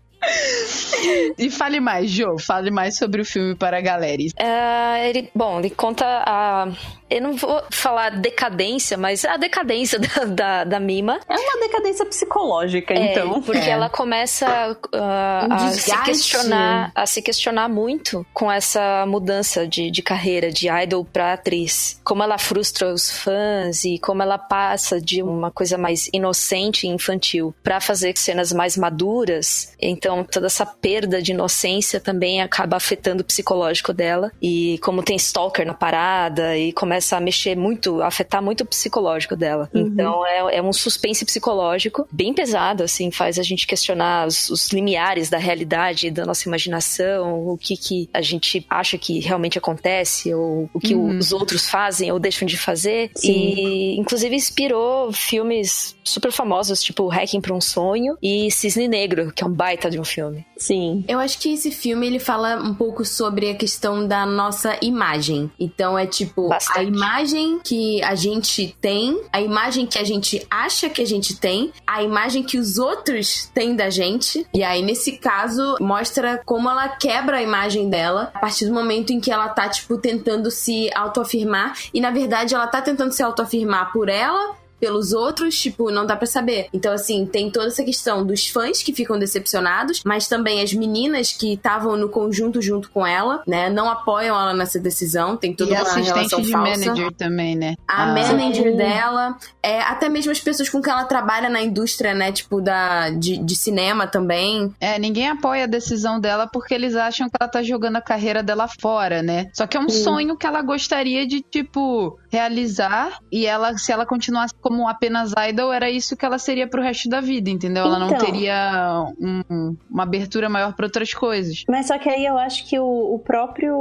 e fale mais, Jo, fale mais sobre o filme para a galera. É, ele, bom, ele conta a. Eu não vou falar decadência, mas a decadência da, da, da Mima. É uma decadência psicológica, É, então. porque É. ela começa ah, Um a se questionar a se questionar muito com essa mudança de, de carreira de idol pra atriz como ela frustra os fãs e como ela passa de uma coisa mais inocente e infantil pra fazer cenas mais maduras então toda essa perda de inocência também acaba afetando o psicológico dela e como tem stalker na parada e começa a mexer muito afetar muito o psicológico dela então é, é um suspense psicológico bem pesado, assim, faz a gente questionar os, os limiares da realidade, da nossa imaginação, o que, que a gente acha que realmente acontece, ou o que Uhum. os outros fazem ou deixam de fazer. Sim. E, inclusive, inspirou filmes super famosos, tipo Hacking para um Sonho e Cisne Negro, que é um baita de um filme. Sim. Eu acho que esse filme ele fala um pouco sobre a questão da nossa imagem. Então é tipo Bastante. a imagem que a gente tem, a imagem que a gente acha que a gente tem, a imagem que os outros têm da gente. E aí nesse caso mostra como ela quebra a imagem dela a partir do momento em que ela tá tipo tentando se autoafirmar e na verdade ela tá tentando se autoafirmar por ela pelos outros, tipo, não dá pra saber. Então, assim, tem toda essa questão dos fãs que ficam decepcionados, mas também as meninas que estavam no conjunto junto com ela, né? Não apoiam ela nessa decisão. Tem toda e uma assistente relação de falsa. manager também, né? A Ah, manager dela, é, até mesmo as pessoas com quem ela trabalha na indústria, né? Tipo, da, de, de cinema também. É, ninguém apoia a decisão dela porque eles acham que ela tá jogando a carreira dela fora, né? Só que é um sonho que ela gostaria de, tipo, realizar. E ela, se ela continuasse como apenas idol, era isso que ela seria pro resto da vida, entendeu? Ela não Então. teria um- uma abertura maior pra outras coisas. Mas só que aí eu acho que o, o próprio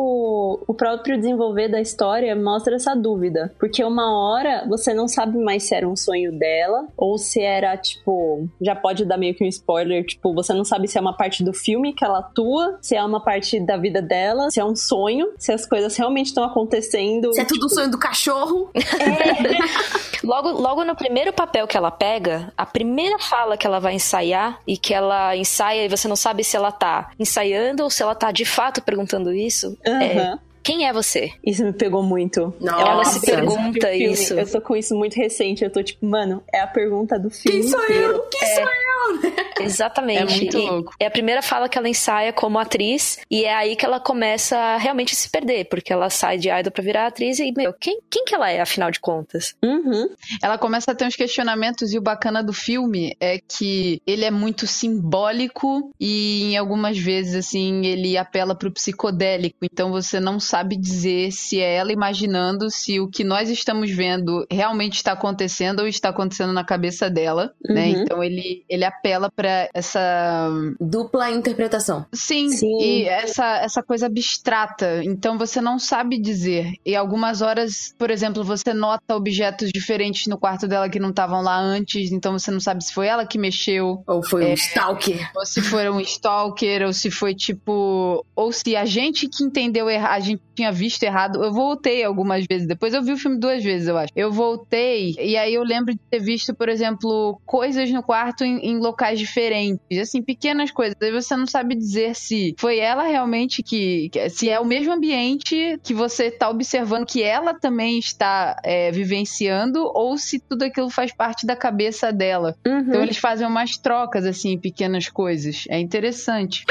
o próprio desenvolver da história mostra essa dúvida. Porque uma hora você não sabe mais se era um sonho dela ou se era, tipo, já pode dar meio que um spoiler, tipo, você não sabe se é uma parte do filme que ela atua, se é uma parte da vida dela, se é um sonho, se as coisas realmente estão acontecendo. Se é tudo o sonho do cachorro. Logo, logo no primeiro papel que ela pega, a primeira fala que ela vai ensaiar e que ela ensaia e você não sabe se ela tá ensaiando ou se ela tá de fato perguntando isso, é Aham. Quem é você? Isso me pegou muito. Nossa. Ela se pergunta isso. Eu tô com isso muito recente. Eu tô tipo, mano, é a pergunta do filme. Quem sou inteiro. eu? Quem sou eu? Exatamente. É muito E louco. É a primeira fala que ela ensaia como atriz e é aí que ela começa a realmente se perder, porque ela sai de idol pra virar atriz e, meu, quem, quem que ela é, afinal de contas? Uhum. Ela começa a ter uns questionamentos e o bacana do filme é que ele é muito simbólico e em algumas vezes assim ele apela pro psicodélico, então você não sabe dizer se é ela imaginando se o que nós estamos vendo realmente está acontecendo ou está acontecendo na cabeça dela, né? Uhum. Então ele ele apela pra essa Dupla interpretação. Sim, Sim. e essa, essa coisa abstrata. Então você não sabe dizer. E algumas horas, por exemplo, você nota objetos diferentes no quarto dela que não estavam lá antes. Então você não sabe se foi ela que mexeu, Ou foi um stalker. ou se foi um stalker, ou se foi tipo. Ou se a gente que entendeu errado, a gente tinha visto errado. Eu voltei algumas vezes. Depois eu vi o filme duas vezes, eu acho. Eu voltei, e aí eu lembro de ter visto, por exemplo, coisas no quarto em, em locais diferentes. Assim, pequenas coisas. Aí você não sabe dizer se foi ela realmente que. se é o mesmo ambiente que você tá observando que ela também está é, vivenciando, ou se tudo aquilo faz parte da cabeça dela. Uhum. Então eles fazem umas trocas, assim, pequenas coisas. É interessante.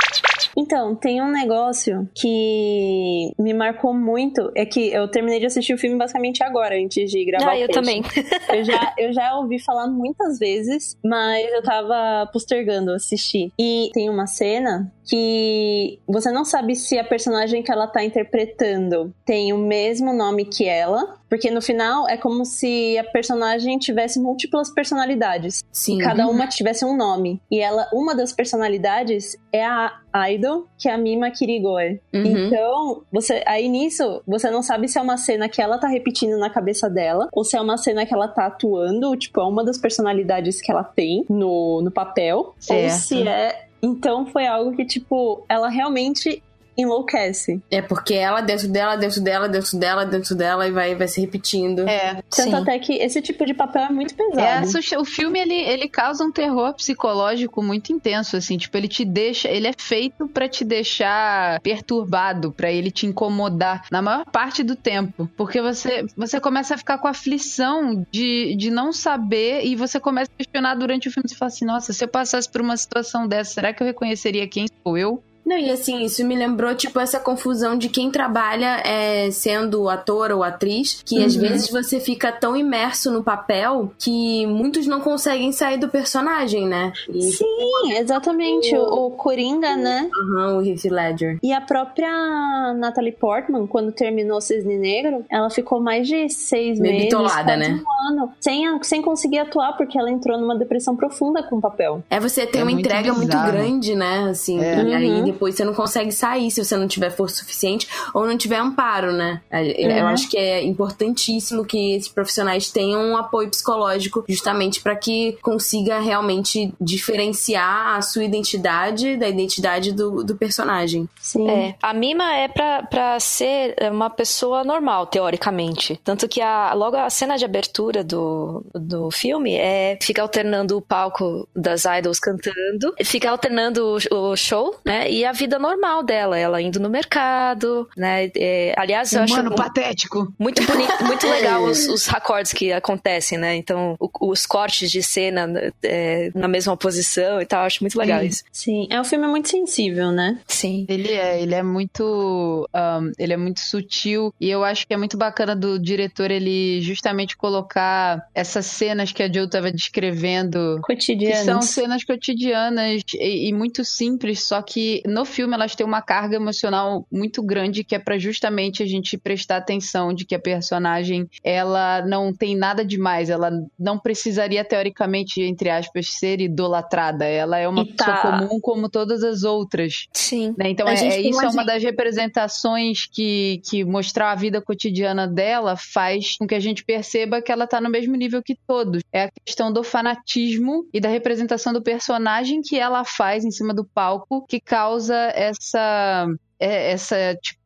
Então, tem um negócio que me marcou muito. É que eu terminei de assistir o filme basicamente agora, antes de gravar Ah, o eu também. Eu já, eu já ouvi falar muitas vezes, mas eu tava postergando assistir. E tem uma cena que você não sabe se a personagem que ela tá interpretando tem o mesmo nome que ela. Porque no final é como se a personagem tivesse múltiplas personalidades. Sim. Cada uma tivesse um nome. E ela, uma das personalidades é a Idol, que é a Mima Kirigoe. Uhum. Então, você, aí nisso, você não sabe se é uma cena que ela tá repetindo na cabeça dela, ou se é uma cena que ela tá atuando, tipo, é uma das personalidades que ela tem no, no papel, ou Certo. se é. Então foi algo que, tipo, ela realmente enlouquece. É porque ela dentro dela, dentro dela, dentro dela, dentro dela e vai, vai se repetindo. É. Tanto Sim. até que esse tipo de papel é muito pesado. É o filme ele, ele causa um terror psicológico muito intenso assim, tipo, ele te deixa, ele é feito pra te deixar perturbado, pra ele te incomodar na maior parte do tempo, porque você você começa a ficar com aflição de, de não saber e você começa a questionar durante o filme, você fala assim, nossa, se eu passasse por uma situação dessa, será que eu reconheceria quem sou eu? Não, e assim, isso me lembrou, tipo, essa confusão de quem trabalha é, sendo ator ou atriz, que às vezes você fica tão imerso no papel que muitos não conseguem sair do personagem, né? E, Sim, exatamente. O, o Coringa, né? Aham, o Heath Ledger. E a própria Natalie Portman, quando terminou Cisne Negro, ela ficou mais de seis Meio meses, bitolada, quase né? um ano, sem, a- sem conseguir atuar, porque ela entrou numa depressão profunda com o papel. É você ter É uma muito entrega muito bizarro. grande, né? Assim, É. e aí Uhum. depois você não consegue sair se você não tiver força suficiente ou não tiver amparo, né? Eu Uhum. acho que é importantíssimo que esses profissionais tenham um apoio psicológico, justamente para que consiga realmente diferenciar a sua identidade da identidade do, do personagem. Sim. É, a Mima é pra, pra ser uma pessoa normal, teoricamente. Tanto que a, logo a cena de abertura do, do filme é fica alternando o palco das idols cantando, fica alternando o, o show, né? E a vida normal dela, ela indo no mercado, né? É, aliás, eu acho Mano, mu- patético. muito bonito, muito legal os, os recordes que acontecem, né? Então, o- os cortes de cena é, na mesma posição e tal, eu acho muito legal Sim. isso. Sim, é um filme muito sensível, né? Sim. Ele é, ele é muito, ahn, ele é muito sutil e eu acho que é muito bacana do diretor ele justamente colocar essas cenas que a Joe estava descrevendo que Cotidianos. são cenas cotidianas e, e muito simples, só que no filme elas têm uma carga emocional muito grande que é pra justamente a gente prestar atenção de que a personagem ela não tem nada demais, ela não precisaria teoricamente entre aspas ser idolatrada, ela é uma E pessoa tá- comum como todas as outras. Sim. Né? Então, A é, é isso é uma das representações que, que mostrar a vida cotidiana dela faz com que a gente perceba que ela tá no mesmo nível que todos. É a questão do fanatismo e da representação do personagem que ela faz em cima do palco que causa essa. é- Essa,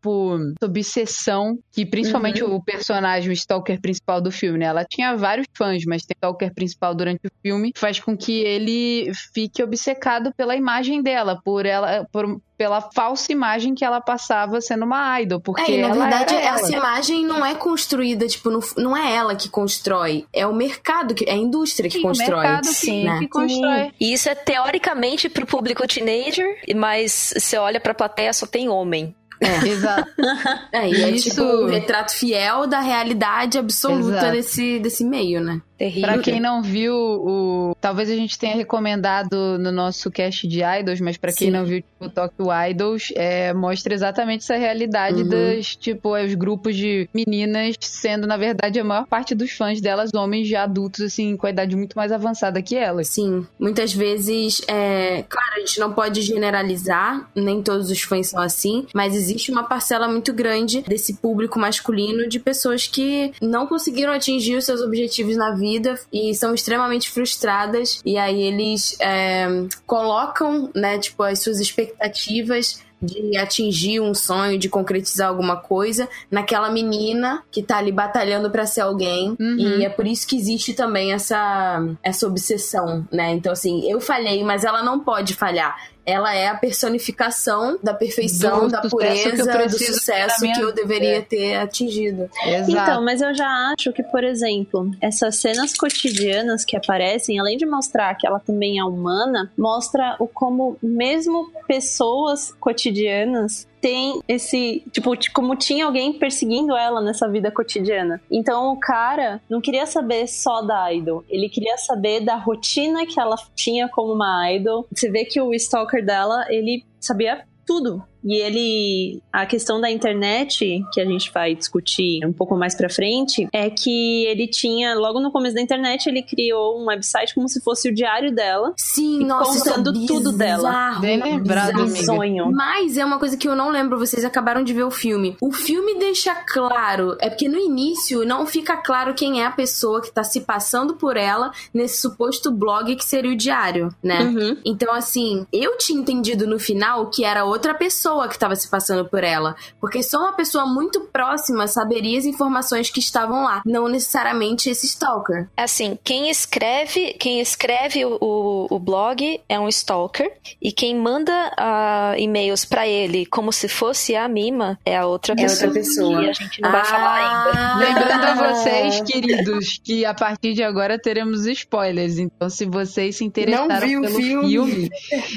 tipo, obsessão que principalmente o personagem, o stalker principal do filme, né? Ela tinha vários fãs, mas tem o stalker principal durante o filme, faz com que ele fique obcecado pela imagem dela, por ela, por, pela falsa imagem que ela passava sendo uma idol, porque É, e na ela verdade, era ela. essa imagem não é construída, tipo, no- não é ela que constrói, é o mercado, que, é a indústria que Sim, constrói. o mercado que, Sim, né? que constrói. E isso é teoricamente pro público teenager, mas você olha pra plateia só tem homem. Exato. É, e é Isso- tipo um retrato fiel da realidade absoluta Exato. desse, desse meio, né? Terrível. Pra quem não viu, o... talvez a gente tenha recomendado no nosso cast de idols, mas pra quem Sim. não viu, tipo, o Tokyo Idols, é, mostra exatamente essa realidade Uhum. das, tipo, os grupos de meninas sendo, na verdade, a maior parte dos fãs delas homens já adultos, assim, com a idade muito mais avançada que elas. Sim, muitas vezes, é, claro, a gente não pode generalizar, nem todos os fãs são assim, mas existe uma parcela muito grande desse público masculino de pessoas que não conseguiram atingir os seus objetivos na vida e são extremamente frustradas, e aí eles é, colocam, né, tipo, as suas expectativas de atingir um sonho, de concretizar alguma coisa naquela menina que tá ali batalhando pra ser alguém. Uhum. E é por isso que existe também essa, essa obsessão, né? Então, assim, eu falhei, mas ela não pode falhar. Ela é a personificação da perfeição, Do da pureza, do sucesso que eu vida. deveria ter atingido. Exato. Então, mas eu já acho que, por exemplo, essas cenas cotidianas que aparecem, além de mostrar que ela também é humana, mostra o como mesmo pessoas cotidianas tem esse, tipo, como tinha alguém perseguindo ela nessa vida cotidiana. Então o cara não queria saber só da idol, ele queria saber da rotina que ela tinha como uma idol. Você vê que o stalker dela, ele sabia tudo. E ele. A questão da internet, que a gente vai discutir um pouco mais pra frente, é que ele tinha, logo no começo da internet, ele criou um website como se fosse o diário dela. Sim, nossa, isso é contando tudo dela. Bem lembrado, amiga. sonho. Mas é uma coisa que eu não lembro, vocês acabaram de ver o filme. O filme deixa claro, é porque no início não fica claro quem é a pessoa que tá se passando por ela nesse suposto blog que seria o diário, né? Uhum. Então, assim, eu tinha entendido no final que era outra pessoa que tava se passando por ela. Porque só uma pessoa muito próxima saberia as informações que estavam lá. Não necessariamente esse stalker. Assim, quem escreve, quem escreve o, o, o blog é um stalker e quem manda ah, e-mails pra ele como se fosse a Mima é a outra É pessoa. outra pessoa. E a gente não vai falar ainda. Ah. Lembrando a vocês, queridos, que a partir de agora teremos spoilers. Então, se vocês se interessaram Não viu o pelo filme.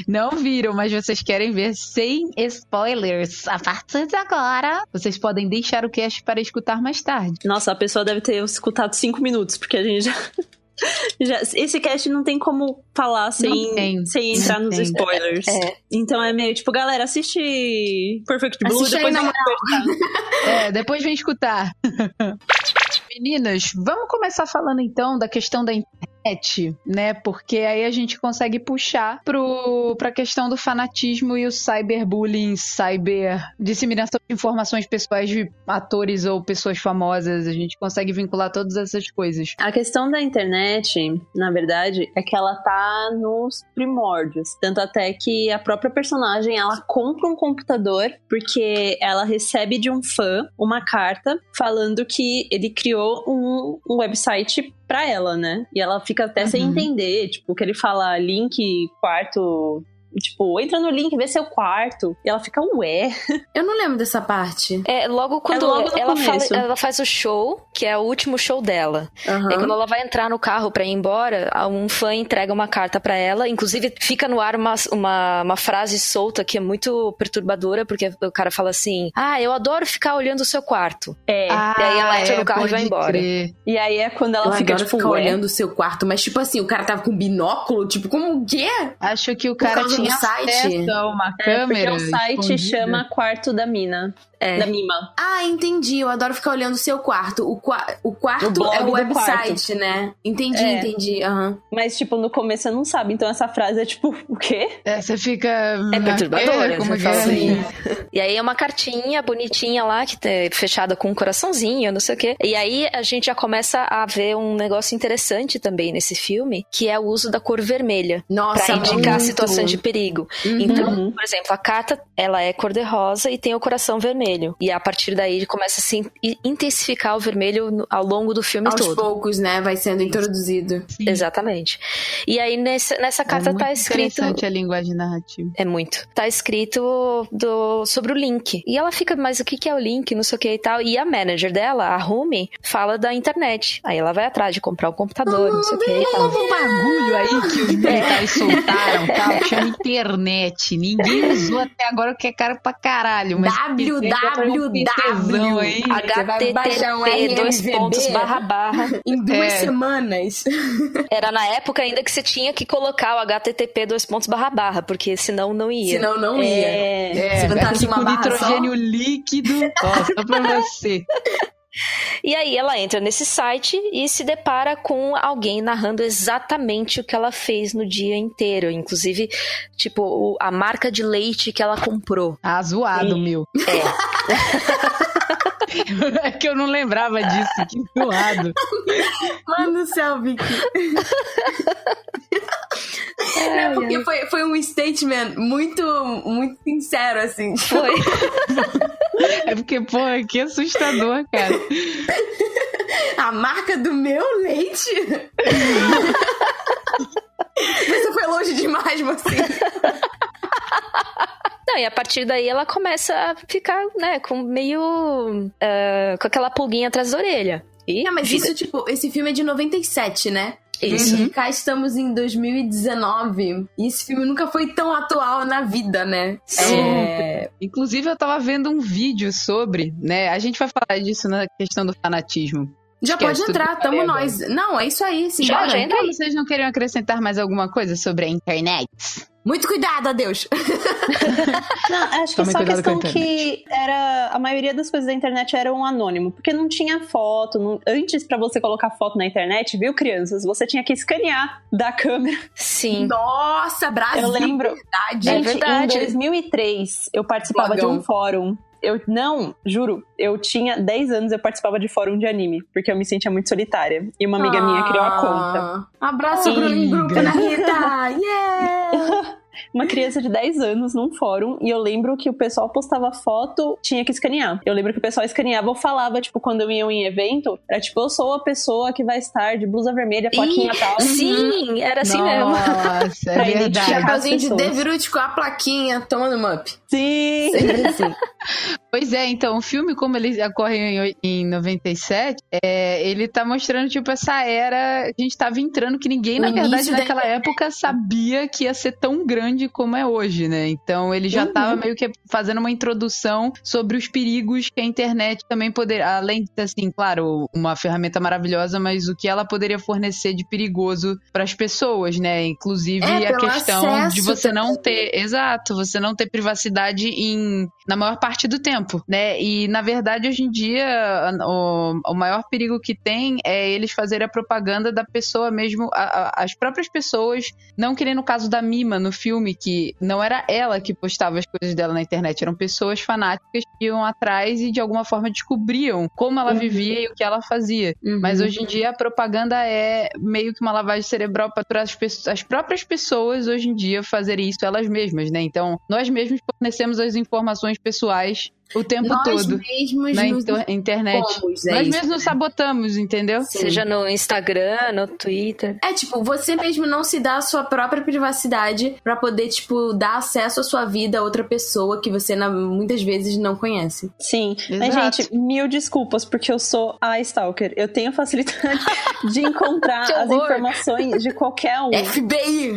não viram, mas vocês querem ver sem spoilers, a partir de agora, vocês podem deixar o cast para escutar mais tarde. Nossa, a pessoa deve ter escutado cinco minutos, porque a gente já. já- esse cast não tem como falar sem, tem. sem entrar Não nos tem. spoilers. É. Então é meio tipo, galera, assiste Perfect Blue, Assiste depois vem É, depois vem escutar. Meninas, vamos começar falando então da questão da internet, né? Porque aí a gente consegue puxar pro, pra questão do fanatismo e o cyberbullying, cyber disseminação de informações pessoais de atores ou pessoas famosas. A gente consegue vincular todas essas coisas. A questão da internet, na verdade, é que ela tá nos primórdios. Tanto até que a própria personagem, ela compra um computador porque ela recebe de um fã uma carta falando que ele criou um, um website pra ela, né? E ela fica até sem Uhum. entender, tipo, que ele fala link quarto tipo, entra no link, vê seu quarto. E ela fica, ué. Eu não lembro dessa parte. É, logo quando logo no ela, fala- ela faz o show, que é o último show dela. Aham. E quando ela vai entrar no carro pra ir embora, um fã entrega uma carta pra ela. Inclusive, fica no ar uma, uma, uma frase solta que é muito perturbadora, porque o cara fala assim: Ah, eu adoro ficar olhando o seu quarto. É. E aí ela entra no carro e vai embora. crer. E aí é quando ela Eu fica, tipo, ficar ué. olhando o seu quarto, mas tipo assim, o cara tava com binóculo, tipo, como o quê? Acho que o cara causa tinha site? acesso a uma É, porque câmera. o site escondida. chama Quarto da Mina. É. Da Mima. Ah, entendi. Eu adoro ficar olhando o seu quarto. O, qua o quarto O é o website, né? Entendi, É. entendi. Aham. Mas, tipo, no começo você não sabe. Então essa frase é tipo, o quê? É, você fica. É perturbadora, Como você que fala é? assim. E aí é uma cartinha bonitinha lá, que é fechada com um coraçãozinho, não sei o quê. E aí a gente já começa a ver um negócio interessante também nesse filme, que é o uso da cor vermelha. Nossa, Pra indicar muito. situações de perigo. Uhum. Então, Uhum. por exemplo, a carta, ela é cor-de-rosa e tem o coração vermelho. E a partir daí começa a se in- intensificar o vermelho ao longo do filme Aos todo. poucos, né? Vai sendo introduzido. Sim. Exatamente. E aí nesse- nessa É carta muito tá escrito. interessante a linguagem narrativa. É muito. Tá escrito do, sobre o link. E ela fica, mas o que, que é o link? Não sei o que e tal. E a manager dela, a Rumi, fala da internet. Aí ela vai atrás de comprar o computador, não sei o que e tal. um bagulho aí que os militares soltaram, tal, que chama internet. Ninguém usou até agora o que é caro pra caralho. Mas www. Aí. Você vai baixar um HTTP, dois pontos, barra, barra. Em duas É. semanas. Era na época ainda que você tinha que colocar o HTTP, dois pontos, barra, barra, porque senão não ia. Senão não ia. É. É, Se é uma barra nitrogênio líquido. Ó, só pra você. E aí ela entra nesse site e se depara com alguém narrando exatamente o que ela fez no dia inteiro. Inclusive, tipo, o- a marca de leite que ela comprou. Ah, zoado, meu. É que eu não lembrava disso. Que zoado. Mano do céu, Vicky. É porque foi, foi um statement muito, muito sincero, assim. Foi. É porque, pô, que assustador, cara. A marca do meu leite? Você foi longe demais, mocinho. Não, e a partir daí ela começa a ficar, né, com meio. eh, com aquela pulguinha atrás da orelha. E É, mas isso, tipo, esse filme é de 97, né? Isso. E cá estamos em 2019. E esse filme nunca foi tão atual na vida, né? Sim. É... Inclusive, eu tava vendo um vídeo sobre, né? A gente vai falar disso na questão do fanatismo. Já Esquece pode entrar, tamo agora. nós. Não, é isso aí, sim. Já, já entra aí. Vocês não queriam acrescentar mais alguma coisa sobre a internet? Muito cuidado, adeus. Não, acho que Tomem só a questão que era a maioria das coisas da internet eram anônimo, porque não tinha foto. não- antes pra você colocar foto na internet, viu, crianças, você tinha que escanear da câmera. Sim. Nossa, Brasil. Eu lembro. Verdade. É Gente, verdade. em 2003 eu participava Blogão. de um fórum. Eu não, juro, eu tinha 10 anos eu participava de fórum de anime, porque eu me sentia muito solitária. E uma amiga minha criou a conta. Ah, Abraço pro Ih, grupo na Rita. Yeah! Uma criança de 10 anos num fórum, e eu lembro que o pessoal postava foto, tinha que escanear. Eu lembro que o pessoal escaneava ou falava, tipo, quando eu ia em evento, era tipo, eu sou a pessoa que vai estar de blusa vermelha, plaquinha Ih, tal. Sim, era assim mesmo. Nossa, é Pra verdade. Chapeuzinho de com a plaquinha tomando um up. Sim! Sempre assim. Pois é, então, o filme, como ele ocorre em, em 97, é, ele tá mostrando, tipo, essa era. A gente tava entrando que ninguém, O na verdade, início da naquela época sabia que ia ser tão grande como é hoje, né? Então, ele já Uhum. tava meio que fazendo uma introdução sobre os perigos que a internet também poderia. Além de ser, assim, claro, uma ferramenta maravilhosa, mas o que ela poderia fornecer de perigoso para as pessoas, né? Inclusive É, a questão de você não também. ter. Exato, você não ter privacidade em, na maior parte do tempo, né? E na verdade, hoje em dia, o, o maior perigo que tem é eles fazerem a propaganda da pessoa mesmo, a- a- as próprias pessoas, não que nem no caso da Mima no filme, que não era ela que postava as coisas dela na internet, eram pessoas fanáticas que iam atrás e de alguma forma descobriam como ela Uhum. vivia e o que ela fazia. Mas hoje em dia a propaganda é meio que uma lavagem cerebral para as, pessoas- as próprias pessoas hoje em dia fazerem isso elas mesmas, né? Então, nós mesmos fornecemos as informações pessoais O tempo nós todo. mesmos Na nos inter- internet. expomos, é Nós isso. mesmos nos sabotamos, entendeu? Seja no Instagram, no Twitter. É, tipo, você mesmo não se dá a sua própria privacidade pra poder, tipo, dar acesso à sua vida a outra pessoa que você na- muitas vezes não conhece. Sim. Mas, Exato. gente, mil desculpas, porque eu sou a Stalker. Eu tenho facilidade de encontrar as informações de qualquer um. FBI!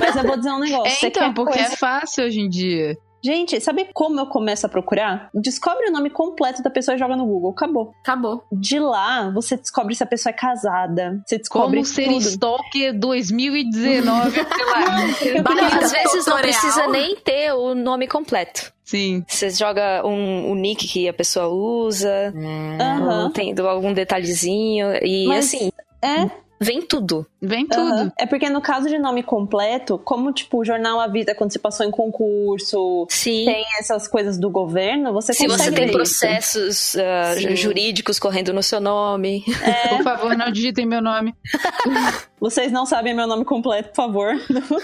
Mas eu vou dizer um negócio. É, então, porque coisa- é fácil hoje em dia. Gente, sabe como eu começo a procurar? Descobre o nome completo da pessoa e joga no Google. Acabou. Acabou. De lá, você descobre se a pessoa é casada. Você descobre Como ser tudo. stalker 2019 pela Não, Porque às vezes não precisa nem ter o nome completo. Sim. Você joga um, o nick que a pessoa usa, Aham. ou tem algum detalhezinho, e Mas- assim, É, vem tudo. Vem tudo. aham. É porque no caso de nome completo, como tipo o jornal avisa quando você passou em concurso, Sim. tem essas coisas do governo, você Se você consegue tem ver processos ah, Sim. jurídicos correndo no seu nome. Por favor, não digitem meu nome. Vocês não sabem meu nome completo, por favor.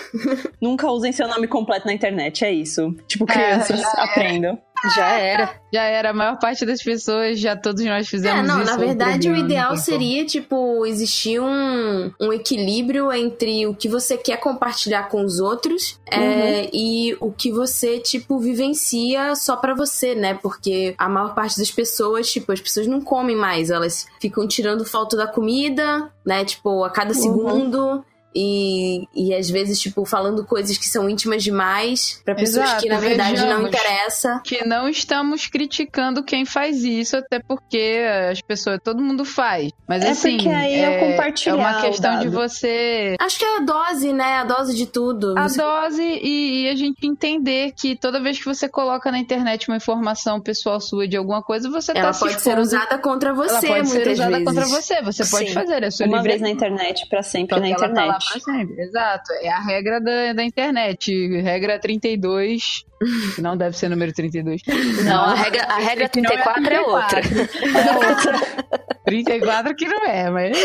Nunca usem seu nome completo na internet, é isso. Tipo, crianças, aprendam. Já era. Já era, a maior parte das pessoas, já todos nós fizemos É, não, isso. na verdade o ideal seria, tipo, existir um, um equilíbrio entre o que você quer compartilhar com os outros é, e o que você, tipo, vivencia só pra você, né? Porque a maior parte das pessoas, tipo, as pessoas não comem mais, elas ficam tirando foto da comida, né? Tipo, a cada segundo. E, e às vezes, tipo, falando coisas que são íntimas demais pra pessoas Exato, que na verdade não interessa. Que não estamos criticando quem faz isso, até porque as pessoas, todo mundo faz. Mas É assim, porque aí é é, compartilhar é uma questão de você Acho que é a dose, né? A dose de tudo. a Você- dose e, e a gente entender que toda vez que você coloca na internet uma informação pessoal sua de alguma coisa, você Ela tá se pode ser usada contra você Ela pode ser muitas usada vezes. contra você. Você pode Sim. fazer, é sua Uma livre vez na internet, pra sempre na ela tá lá internet. Pra sempre. Exato. É a regra da, da internet. Regra 32. que não deve ser número 32. Não, a regra, a regra Que não é 34 é outra. É outra. 34 que não é, mas.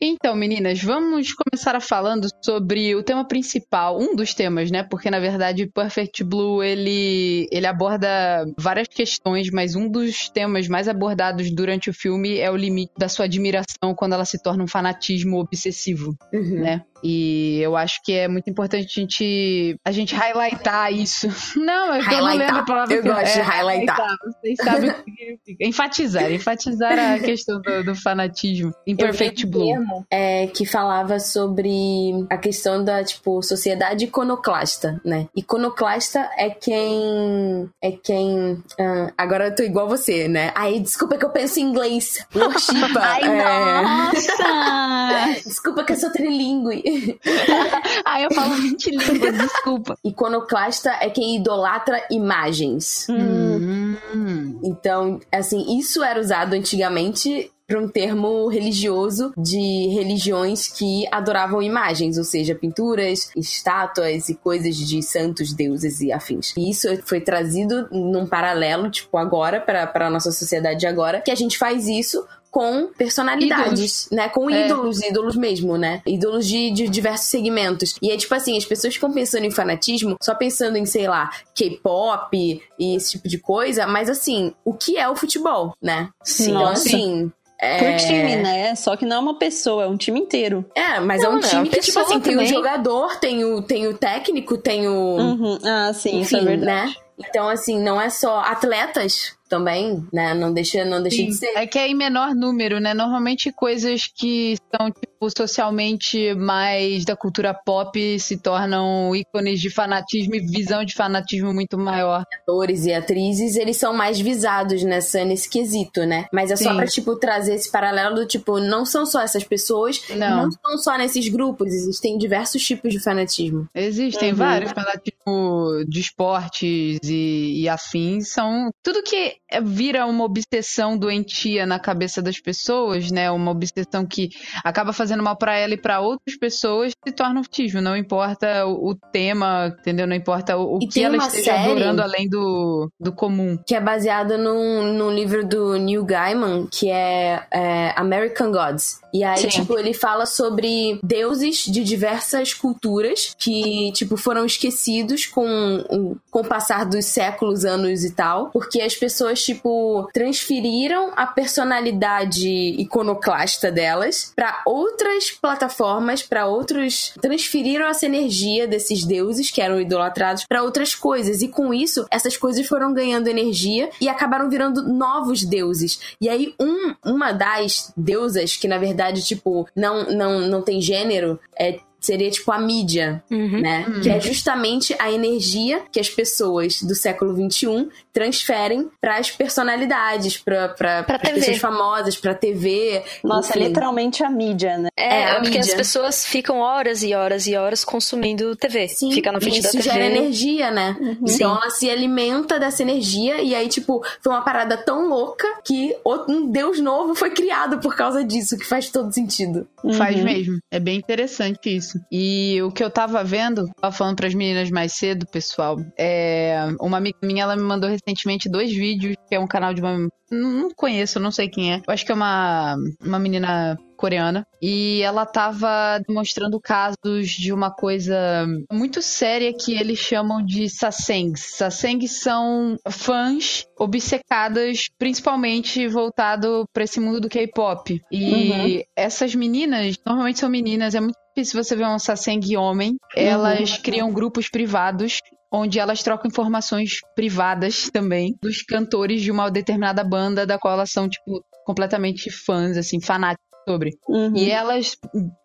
Então, meninas, vamos começar falando sobre o tema principal, um dos temas, né? Porque na verdade Perfect Blue ele ele aborda várias questões, mas um dos temas mais abordados durante o filme é o limite da sua admiração quando ela se torna um fanatismo obsessivo, Uhum. né? E eu acho que é muito importante a gente a gente highlightar isso. Não, é eu não Highlightar. lembro a palavra Eu que gosto de é, highlightar. Vocês sabem o que significa. Enfatizar, enfatizar a questão do, do fanatismo em Eu vi Perfect um Blue. termo, é, que falava sobre a questão da, tipo, sociedade iconoclasta, né? Iconoclasta é quem... É quem... ah, agora eu tô igual você, né? Aí, desculpa que eu penso em inglês. Worshipa. Ai, é, nossa! Desculpa que eu sou trilingue. Ah, eu falo 20 línguas, desculpa. Iconoclasta é quem idolatra imagens. Hum, Hum. Então, assim, isso era usado antigamente para um termo religioso de religiões que adoravam imagens, ou seja, pinturas, estátuas e coisas de santos, deuses e afins. E isso foi trazido num paralelo, tipo, agora, para a nossa sociedade de agora, que a gente faz isso com personalidades, né? Com É. ídolos, ídolos mesmo, né? Ídolos de, de diversos segmentos. E é tipo assim, as pessoas ficam pensando em fanatismo, só pensando em, sei lá, K-pop e esse tipo de coisa, mas assim, o que é o futebol, né? Sim. Então, Nossa. assim. É... Por time, né? Só que não é uma pessoa, é um time inteiro. É, mas é Não, um é time uma que, tipo assim, tem o também. jogador, tem o, tem o técnico, tem o. Uhum. Ah, sim, isso é enfim, verdade. né? Então, assim, não é só atletas também, né? Não deixa, não deixa de ser. é que é em menor número, né? Normalmente coisas que são, tipo, socialmente mais da cultura pop se tornam ícones de fanatismo e visão de fanatismo muito maior. atores e atrizes, eles são mais visados nessa, nesse quesito, né? Mas é só Sim. pra, tipo, trazer esse paralelo do tipo, não são só essas pessoas, Não. não, são só nesses grupos, existem diversos tipos de fanatismo. Existem Uhum. vários fanatismo de esportes e, e afins. São tudo que é- vira uma obsessão doentia na cabeça das pessoas, né? Uma obsessão que acaba fazendo mal pra ela e pra outras pessoas, se torna um fanatismo. Não importa o, o tema, entendeu? Não importa o, o que ela esteja adorando além do, do comum. Que é baseado num, num livro do Neil Gaiman, que é, é American Gods. E aí, Sim. tipo, ele fala sobre deuses de diversas culturas que, tipo, foram esquecidos com, o- com o passar dos séculos, anos e tal, porque as pessoas, tipo, transferiram a personalidade iconoclasta delas pra outras plataformas, pra outros. transferiram essa energia desses deuses que eram idolatrados pra outras coisas. E com isso, essas coisas foram ganhando energia e acabaram virando novos deuses. E aí, um, uma das deusas, que na verdade, tipo, não, não, não tem gênero, é. Seria tipo a mídia, Uhum. né? Que é justamente a energia que as pessoas do século XXI transferem pras personalidades, pra, pra, Pra pras TV. pessoas famosas, pra TV. Nossa, enfim. literalmente a mídia, né? É, É, a porque as mídia. pessoas ficam horas e horas e horas consumindo TV. Sim, Fica na frente isso da gera TV. energia, né? Então ela se alimenta dessa energia e aí, tipo, foi uma parada tão louca que um deus novo foi criado por causa disso, que faz todo sentido. Faz Uhum. mesmo. É bem interessante isso. E o que eu tava vendo, tava falando pras meninas mais cedo, pessoal, é. Uma amiga minha, ela me mandou recentemente dois vídeos, que é um canal de uma. Não conheço, não sei quem é. Eu acho que é uma, uma menina coreana. E ela tava demonstrando casos de uma coisa muito séria que eles chamam de sasengs. Sasengs são fãs obcecadas, principalmente voltado pra esse mundo do K-pop. E essas meninas, normalmente são meninas, é muito difícil você ver um saseng homem. Elas criam grupos privados onde elas trocam informações privadas também dos cantores de uma determinada banda da qual elas são tipo completamente fãs, assim, fanáticos sobre. Uhum. E elas,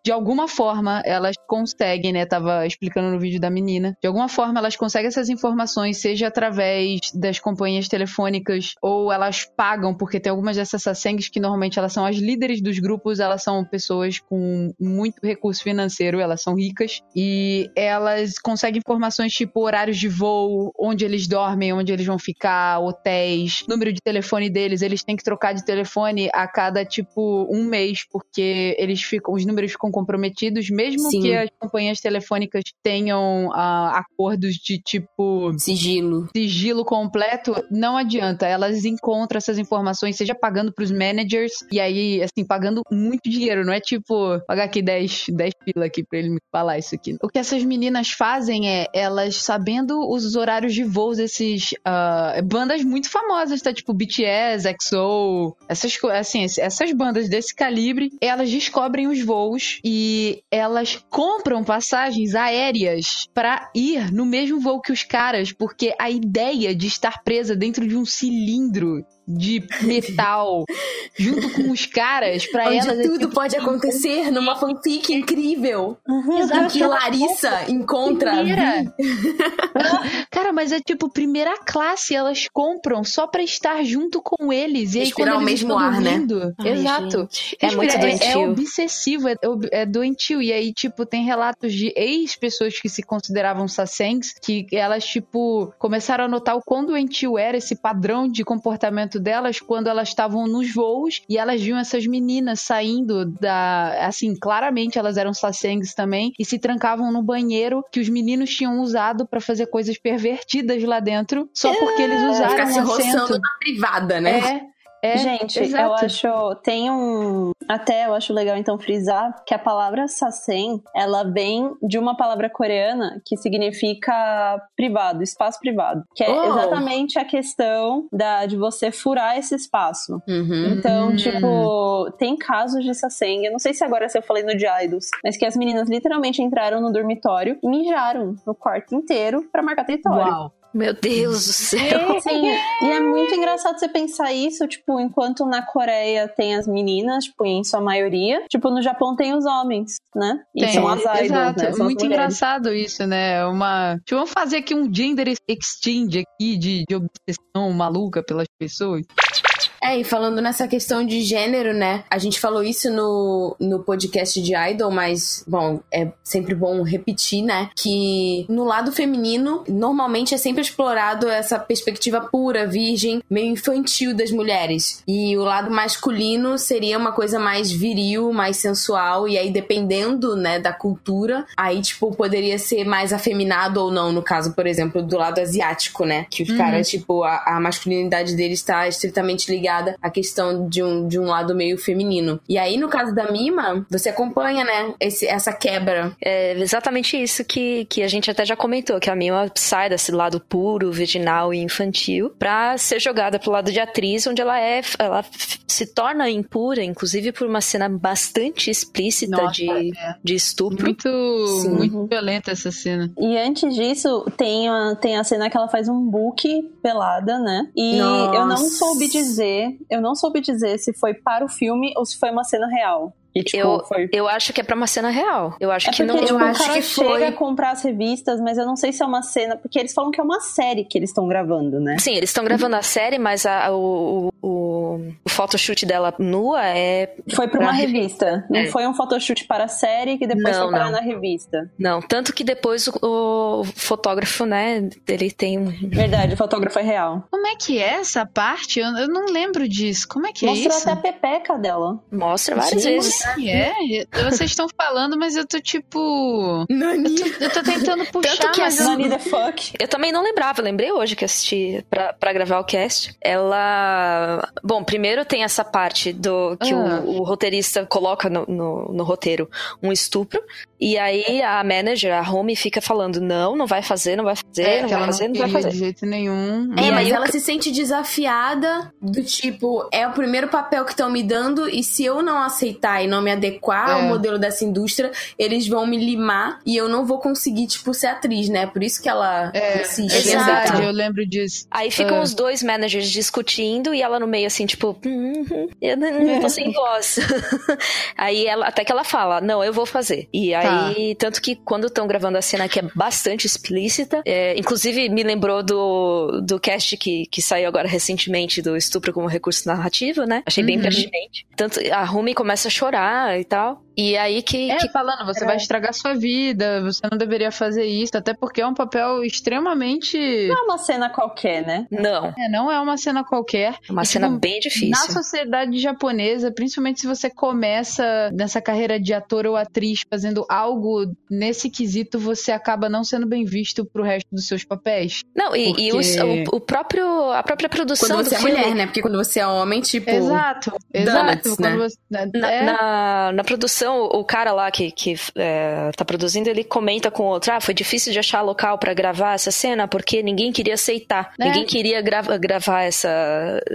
de alguma forma, elas conseguem, né? Tava explicando no vídeo da menina. De alguma forma, elas conseguem essas informações, seja através das companhias telefônicas ou elas pagam, porque tem algumas dessas sasengs que normalmente elas são as líderes dos grupos, elas são pessoas com muito recurso financeiro, elas são ricas e elas conseguem informações tipo horários de voo, onde eles dormem, onde eles vão ficar, hotéis, número de telefone deles, eles têm que trocar de telefone a cada tipo um mês, porque eles ficam, os números ficam comprometidos, mesmo Sim. que as companhias telefônicas tenham ah, acordos de tipo Sigilo. sigilo completo, não adianta. Elas encontram essas informações, seja pagando pros managers, e aí, assim, pagando muito dinheiro. Não é tipo, pagar aqui 10, 10 pila aqui pra ele me falar isso aqui. O que essas meninas fazem é, elas sabendo os horários de voos desses ah, bandas muito famosas, tá? Tipo BTS, EXO, essas, assim, essas bandas desse calibre, elas descobrem os voos e elas compram passagens aéreas pra ir no mesmo voo que os caras, porque a ideia de estar presa dentro de um cilindro de metal junto com os caras pra Onde elas é tudo pode acontecer numa fanfic incrível. Exato. Que Larissa encontra. Cara, mas é tipo primeira classe, elas compram só pra estar junto com eles. E aí Respirar quando o eles mesmo estão ar, né? dormindo- Ai, Exato. gente, É muito doentio. É, obsessivo, é, ob- é doentio. E aí, tipo, tem relatos de ex-pessoas que se consideravam sasengs, que elas, tipo, começaram a notar o quão doentio era esse padrão de comportamento delas quando elas estavam nos voos e elas viam essas meninas saindo da. Assim, claramente elas eram sasengs também e se trancavam no banheiro que os meninos tinham usado pra fazer coisas pervertidas lá dentro, só porque eles usaram Ficar se um assento. na privada, né? É. É, Gente, eu exato. acho. Tem um. Até eu acho legal então frisar que a palavra sasen ela vem de uma palavra coreana que significa privado, espaço privado. Que é Oh. exatamente a questão da, de você furar esse espaço. Uhum. Então, Hum. tipo, tem casos de sasen. Eu não sei se agora se eu falei no de Idols, mas que as meninas literalmente entraram no dormitório e mijaram no quarto inteiro pra marcar território. Uau. Meu Deus do céu. Sim, e é muito engraçado você pensar isso, tipo, enquanto na Coreia tem as meninas, tipo, em sua maioria, tipo, no Japão tem os homens, né? E Tem, são as idols, exato. né? São Muito engraçado isso, né? Uma. Tipo, vamos fazer aqui um gender exchange aqui de, de obsessão maluca pelas pessoas. É, e falando nessa questão de gênero, né? A gente falou isso no, no podcast de Idol, mas, bom, é sempre bom repetir, né? Que no lado feminino, normalmente é sempre explorado essa perspectiva pura, virgem, meio infantil das mulheres. E o lado masculino seria uma coisa mais viril, mais sensual, e aí dependendo, né, da cultura, aí, tipo, poderia ser mais afeminado ou não, no caso, por exemplo, do lado asiático, né? Que os Uhum. caras, tipo, a, a masculinidade deles está estritamente ligada trabalhada a questão de um, de um lado meio feminino. E aí, no caso da Mima, você acompanha, né, esse, essa quebra. É exatamente isso que, que a gente até já comentou, que a Mima sai desse lado puro, virginal e infantil pra ser jogada pro lado de atriz, onde ela é, ela se torna impura, inclusive por uma cena bastante explícita Nossa, de, é. de estupro. Muito, Sim. muito violenta essa cena. E antes disso, tem a, tem a cena que ela faz um book pelada, né? E Nossa. eu não soube dizer, eu não soube dizer se foi para o filme ou se foi uma cena real. E, tipo, Eu- foi Eu acho que é pra uma cena real. Eu acho É que porque, não. tipo, eu o acho cara que chega foi. a comprar as revistas, mas eu não sei se é uma cena, porque eles falam que é uma série que eles estão gravando, né? Sim, eles estão gravando a série, mas a- o, o, o, o photoshoot dela nua é. Foi pra uma Pra revista. Não É. foi um photoshoot para a série que depois Não, foi parar não. na revista. Não, tanto que depois o, o fotógrafo, né, ele tem um. Verdade, o fotógrafo é real. Como é que é essa parte? Eu, eu não lembro disso. Como é que Mostrou é isso? até a pepeca dela. Mostra várias Sim. vezes. É que é? Vocês estão falando, mas eu tô tipo. Nani. Eu tô tentando puxar, Tanto que mas a eu... Nani the fuck. Eu também não lembrava, eu lembrei hoje que assisti pra, pra gravar o cast. Ela. Bom, primeiro tem essa parte do que Ah. o, o roteirista coloca no, no, no roteiro um estupro. E aí a manager, a Home, fica falando: não, não vai fazer, não vai fazer, É, não vai ela fazer, não não vai fazer. de jeito nenhum. É, E mas ela ca- se sente desafiada do tipo, é o primeiro papel que estão me dando e se eu não aceitar e não me adequar ao É. modelo dessa indústria, eles vão me limar e eu não vou conseguir, tipo, ser atriz, né? Por isso que ela É, insiste é Exato. verdade, aceitar. eu lembro disso. Aí ficam Ah. os dois managers discutindo e ela no meio assim, tipo, "Hum, hum, eu não, não tô sem voz. aí ela, até que ela fala, não, eu vou fazer. E aí, tanto que quando estão gravando a cena que é bastante explícita, é, inclusive me lembrou do, do cast que, que saiu agora recentemente do estupro como recurso narrativo, né? Achei bem Uhum. pertinente. Tanto a Rumi começa a chorar e tal. E aí que, É, que falando, você É. vai estragar sua vida, você não deveria fazer isso, até porque é um papel extremamente. Não é uma cena qualquer, né? não, É, não é uma cena qualquer. é uma E, cena tipo, bem Na difícil. sociedade japonesa, principalmente se você começa nessa carreira de ator ou atriz fazendo algo nesse quesito, você acaba não sendo bem visto pro resto dos seus papéis. Não, e, e os- Porque- o, o próprio, a própria produção Quando do você é filme, mulher, né? Porque quando você é homem, tipo. exato, donuts, exato. né? Quando você, Na, é, na, na produção, o cara lá que, que é, tá produzindo, ele comenta com o outro: Ah, foi difícil de achar local pra gravar essa cena porque ninguém queria aceitar. É. Ninguém queria grava- gravar essa.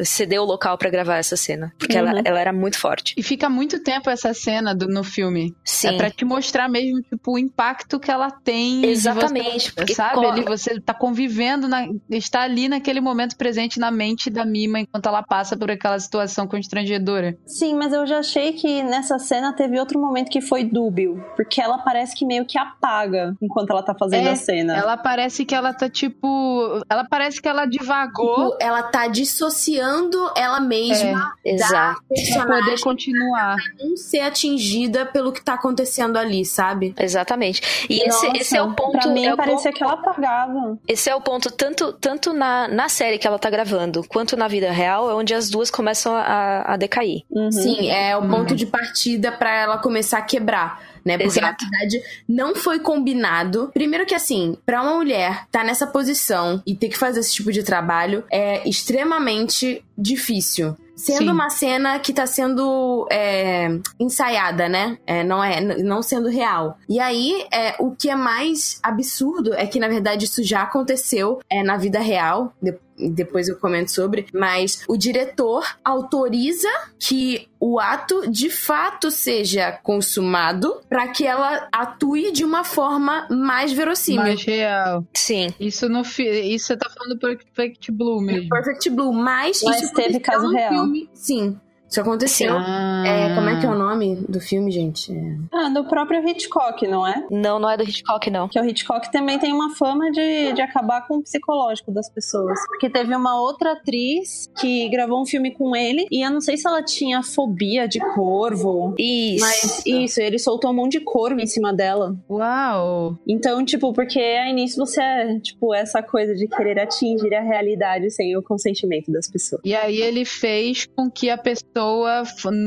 ceder o local pra gravar essa cena. Porque ela, Uhum. ela era muito forte. E fica muito tempo essa cena do- no filme. Sim. É pra te mostrar mesmo, tipo, o impacto que ela tem. Exatamente, Você, porque sabe? Ali você tá convivendo, na, está ali naquele momento presente na mente da Mima enquanto ela passa por aquela situação constrangedora. Sim, mas eu já achei que nessa cena teve outro momento que foi dúbio. Porque ela parece que meio que apaga enquanto ela tá fazendo É, a cena. Ela parece que ela tá tipo. Ela parece que ela divagou tipo, ela tá dissociando ela mesma Exato. pra poder continuar. não ser atingida pelo que tá acontecendo ali, sabe? Exatamente. E esse, Nossa, esse é o ponto. Pra mim é parecia ponto- que ela apagava. Esse é o ponto, tanto, tanto na, na série que ela tá gravando, quanto na vida real, é onde as duas começam a, a decair. Uhum. Sim, é o ponto de partida pra ela começar a quebrar. Né? Porque Exato. na verdade não foi combinado. Primeiro que assim, pra uma mulher estar nessa posição e ter que fazer esse tipo de trabalho é extremamente difícil. Sendo Sim. uma cena que tá sendo é, ensaiada, né? É, não é não sendo real. E aí, é, o que é mais absurdo é que, na verdade, isso já aconteceu é, na vida real. De- depois eu comento sobre. Mas o diretor autoriza que o ato de fato seja consumado para que ela atue de uma forma mais verossímil. Mais real. Sim. Isso no. Isso você tá falando do Perfect Blue mesmo. Perfect Blue, mas, Mas isso teve caso real. filme. Sim, isso aconteceu. Ah. É, como é que é o nome do filme, gente? É... Ah, do próprio Hitchcock, não é? Não, não é do Hitchcock, não. Que o Hitchcock também tem uma fama de, de acabar com o psicológico das pessoas. Porque teve uma outra atriz que gravou um filme com ele e eu não sei se ela tinha fobia de corvo. Isso. Mas isso, ele soltou um monte de corvo em cima dela. Uau! Então, tipo, porque aí nisso você é, tipo, essa coisa de querer atingir a realidade sem o consentimento das pessoas. E aí ele fez com que a pessoa pessoa,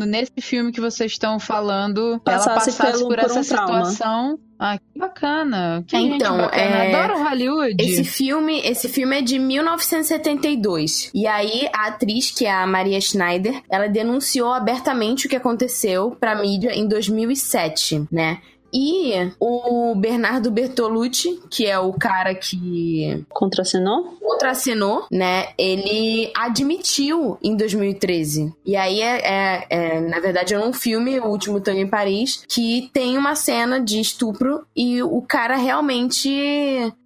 nesse filme que vocês estão falando, Passasse ela passasse pelo- por, por essa um trauma. situação. Ah, que bacana. Que Então, gente bacana. é- Adoro Hollywood. Esse filme, esse filme é de 1972. E aí a atriz, que é a Maria Schneider, ela denunciou abertamente o que aconteceu pra mídia em 2007, né? E o Bernardo Bertolucci, que é o cara que Contracenou? contracenou, né? Ele admitiu em 2013. E aí é, é- é, na verdade, é um filme, O Último Tango em Paris, que tem uma cena de estupro e o cara realmente,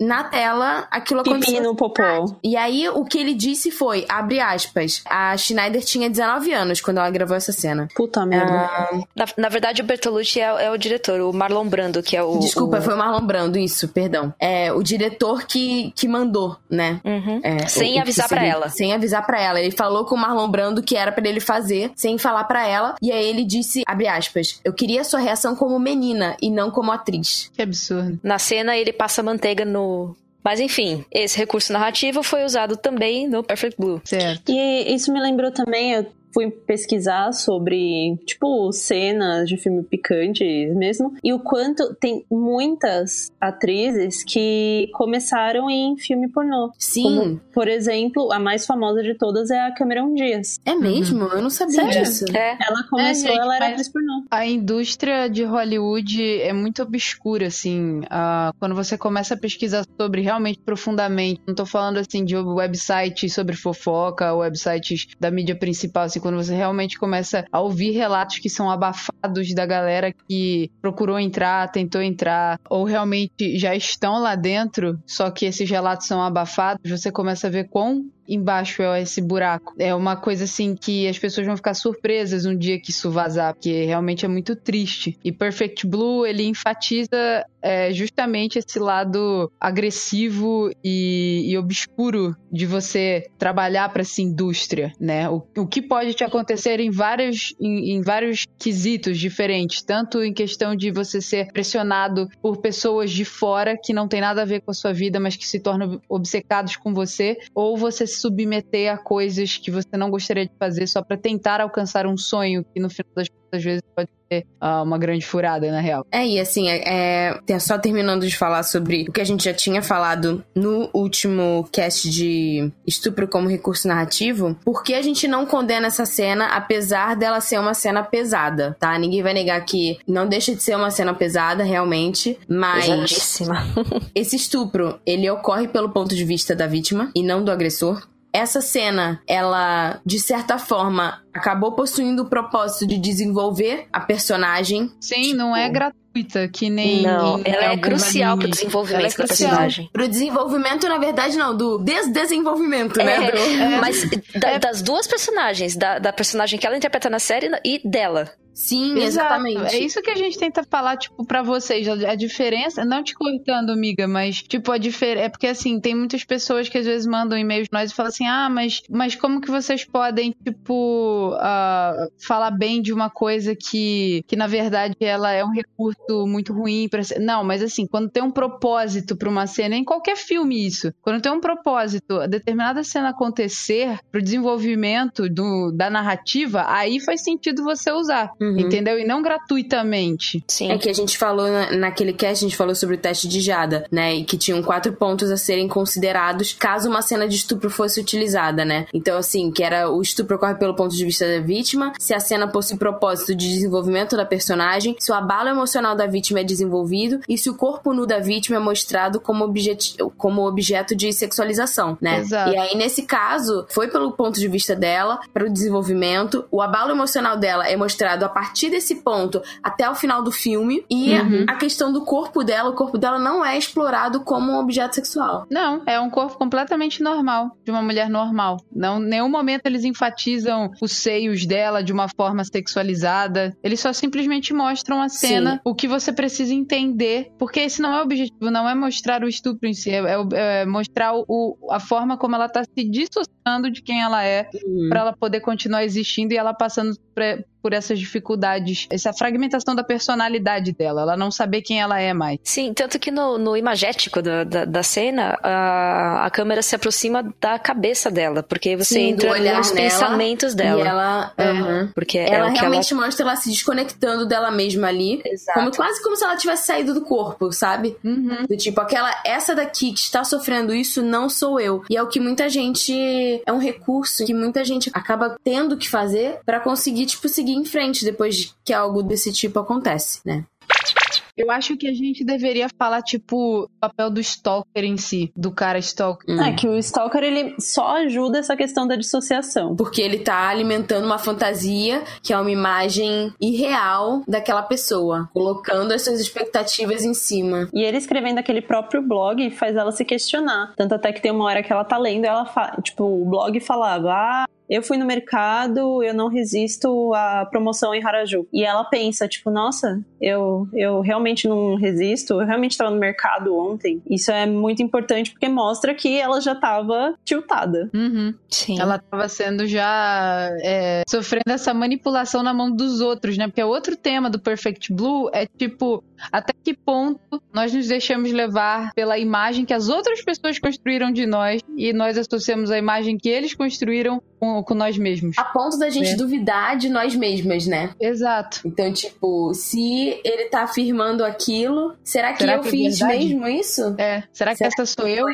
na tela, aquilo Pipi aconteceu. no popô. E aí, o que ele disse foi, abre aspas, a Schneider tinha 19 anos quando ela gravou essa cena. Puta merda. Na, na verdade, o Bertolucci é, é o diretor, o Marlon Brando, que é o. Desculpa, o... foi o Marlon Brando, isso, perdão. É o diretor que, que mandou, né? Uhum. É, Sem o- avisar pra seria- ela. Sem avisar pra ela. Ele falou com o Marlon Brando que era pra ele fazer, sem falar pra ela. E aí ele disse, abre aspas, eu queria sua reação como menina e não como atriz. Que absurdo. Na cena, ele passa manteiga no. Mas enfim, esse recurso narrativo foi usado também no Perfect Blue. Certo. E isso me lembrou também, eu fui pesquisar sobre, tipo, cenas de filme picante mesmo, e o quanto tem muitas atrizes que começaram em filme pornô. Sim, Como, por exemplo, a mais famosa de todas é a Cameron Diaz. é mesmo? Eu não sabia Sério? disso. É. Ela começou, gente, ela era atriz pornô. A indústria de Hollywood é muito obscura, assim. ah, quando você começa a pesquisar sobre realmente profundamente, não tô falando assim de websites sobre fofoca, websites da mídia principal, assim, quando você realmente começa a ouvir relatos que são abafados da galera que procurou entrar, tentou entrar, ou realmente já estão lá dentro, só que esses relatos são abafados, você começa a ver quão embaixo é esse buraco. É uma coisa assim que as pessoas vão ficar surpresas um dia que isso vazar, porque realmente é muito triste. E Perfect Blue, ele enfatiza é, justamente esse lado agressivo e, e obscuro de você trabalhar para essa indústria, né? O, o que pode te acontecer em vários, em, em vários quesitos diferentes, tanto em questão de você ser pressionado por pessoas de fora que não tem nada a ver com a sua vida, mas que se tornam obcecados com você, ou você submeter a coisas que você não gostaria de fazer só para tentar alcançar um sonho que no final das contas, às vezes pode ser ah, uma grande furada na real. É, e assim, é, é, só terminando de falar sobre o que a gente já tinha falado no último cast de estupro como recurso narrativo, por que a gente não condena essa cena, apesar dela ser uma cena pesada, tá? Ninguém vai negar que não deixa de ser uma cena pesada, realmente, mas Pesadíssima. esse estupro, ele ocorre pelo ponto de vista da vítima e não do agressor. Essa cena, ela, de certa forma, acabou possuindo o propósito de desenvolver a personagem Sim, não é gratuita, que nem. Não, ela é alguns crucial pro desenvolvimento é da crucial. personagem. Pro desenvolvimento, na verdade, não, do desdesenvolvimento, né? Do- É, mas da- das duas personagens, da, da personagem que ela interpreta na série e dela. Sim, Exato. exatamente. É isso que a gente tenta falar, tipo, pra vocês. A diferença, não te cortando, amiga, mas, tipo, a diferença. É porque, assim, tem muitas pessoas que às vezes mandam e-mails nós e falam assim: ah, mas, mas como que vocês podem, tipo, ah, falar bem de uma coisa que, que, na verdade, ela é um recurso muito ruim pra ser. Não, mas, assim, quando tem um propósito pra uma cena, em qualquer filme isso, quando tem um propósito, a determinada cena acontecer pro desenvolvimento do, da narrativa, aí faz sentido você usar. Uhum. Entendeu? E não gratuitamente. Sim. É que a gente falou na- naquele cast, a gente falou sobre o teste de Jada, né? E que tinham quatro pontos a serem considerados caso uma cena de estupro fosse utilizada, né? Então, assim, que era o estupro ocorre pelo ponto de vista da vítima, se a cena possui propósito de desenvolvimento da personagem, se o abalo emocional da vítima é desenvolvido e se o corpo nu da vítima é mostrado como, objet... como objeto de sexualização, né? Exato. E aí, nesse caso, foi pelo ponto de vista dela, para o desenvolvimento, o abalo emocional dela é mostrado a partir desse ponto até o final do filme, e a questão do corpo dela, o corpo dela não é explorado como um objeto sexual. Não, é um corpo completamente normal, de uma mulher normal. Não, em nenhum momento eles enfatizam os seios dela de uma forma sexualizada. Eles só simplesmente mostram a cena, Sim. o que você precisa entender. Porque esse não é o objetivo, não é mostrar o estupro em si, é, é é mostrar o, a forma como ela tá se dissociando de quem ela é, pra ela poder continuar existindo e ela passando por por essas dificuldades, essa fragmentação da personalidade dela, ela não saber quem ela é mais. Sim, tanto que no, no imagético da, da, da cena, a, a câmera se aproxima da cabeça dela, porque você Sim, entra olhar nos nela, pensamentos E dela. ela, aham. Porque é ela que realmente mostra ela se desconectando dela mesma ali. Exato. Como, quase como se ela tivesse saído do corpo, sabe? Uhum. Do tipo, aquela, essa daqui que está sofrendo isso não sou eu. E é o que muita gente. É um recurso que muita gente acaba tendo que fazer pra conseguir, tipo, seguir em frente depois que algo desse tipo acontece, né? Eu acho que a gente deveria falar, tipo, o papel do stalker em si, do cara stalker. Hum. É que o Stalker, ele só ajuda essa questão da dissociação. Porque ele tá alimentando uma fantasia que é uma imagem irreal daquela pessoa, colocando as suas expectativas em cima. E ele escrevendo aquele próprio blog faz ela se questionar. Tanto até que tem uma hora que ela tá lendo, ela fa... tipo, o blog falava: "Ah, eu fui no mercado, eu não resisto à promoção em Haraju". E ela pensa, tipo, nossa, eu eu realmente não resisto, eu realmente estava no mercado ontem. Isso é muito importante porque mostra que ela já tava tiltada. Uhum. Sim. Ela tava sendo já é, sofrendo essa manipulação na mão dos outros, né? Porque o outro tema do Perfect Blue é tipo, até que ponto nós nos deixamos levar pela imagem que as outras pessoas construíram de nós e nós associamos a imagem que eles construíram com, com nós mesmos. A ponto da gente É. duvidar de nós mesmas, né? Exato. Então, tipo, se ele tá afirmando aquilo, será que Será eu que é fiz verdade? mesmo isso? É. Será que Será essa sou eu?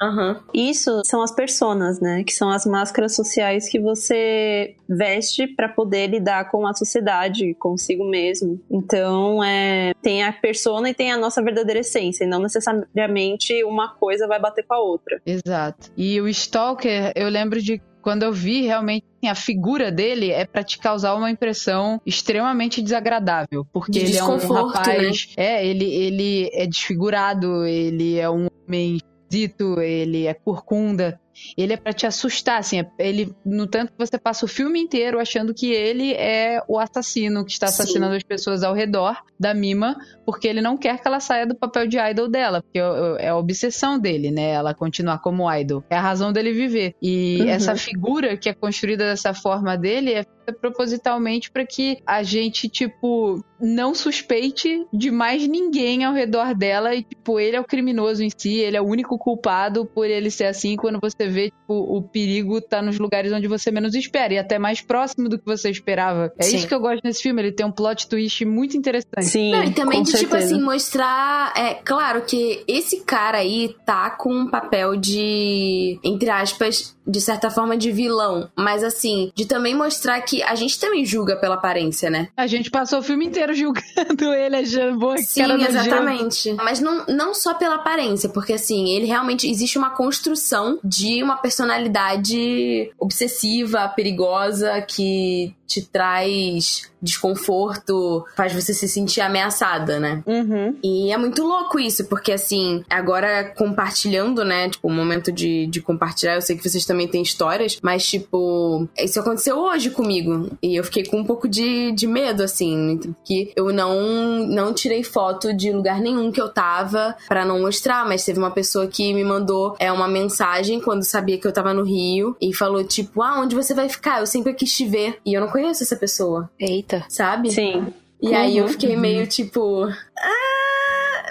Aham. Isso são as personas, né? Que são as máscaras sociais que você veste para poder lidar com a sociedade, consigo mesmo. Então, é, tem a persona e tem a nossa verdadeira essência, e não necessariamente uma coisa vai bater com a outra. Exato. E o Stalker, eu lembro de quando eu vi realmente assim, a figura dele é pra te causar uma impressão extremamente desagradável, porque De ele é um rapaz, é, ele ele é desfigurado, ele é um homem esquisito, ele é corcunda. Ele é pra te assustar, assim, é- ele no tanto que você passa o filme inteiro achando que ele é o assassino que está Sim. assassinando as pessoas ao redor da Mima, porque ele não quer que ela saia do papel de idol dela, porque é é a obsessão dele, né? Ela continuar como idol. É a razão dele viver. E Uhum. essa figura que é construída dessa forma dele é propositalmente para que a gente, tipo, não suspeite de mais ninguém ao redor dela e, tipo, ele é o criminoso em si, ele é o único culpado por ele ser assim quando você vê, tipo, o perigo tá nos lugares onde você menos espera e até mais próximo do que você esperava. É Sim. isso que eu gosto nesse filme, ele tem um plot twist muito interessante. Sim, Não, e também com de, tipo certeza. assim, mostrar. É claro que esse cara aí tá com um papel de. Entre aspas, de certa forma, de vilão. Mas assim, de também mostrar que a gente também julga pela aparência, né? A gente passou o filme inteiro julgando ele, achando boa Sim, cara exatamente. Mas não, não só pela aparência, porque assim, ele realmente existe uma construção de uma personalidade obsessiva, perigosa, que te traz desconforto, faz você se sentir ameaçada, né? Uhum. E é muito louco isso, porque assim, agora compartilhando, né? Tipo, o momento de, de compartilhar, eu sei que vocês também têm histórias, mas tipo, isso aconteceu hoje comigo. E eu fiquei com um pouco de, de medo, assim, que eu não, não tirei foto de lugar nenhum que eu tava pra não mostrar, mas teve uma pessoa que me mandou é, uma mensagem quando sabia que eu tava no Rio e falou, tipo, ah, onde você vai ficar? Eu sempre quis te ver. E eu não conheço essa pessoa, Eita. Sabe? Sim. E aí eu Uhum. fiquei meio tipo. Ah,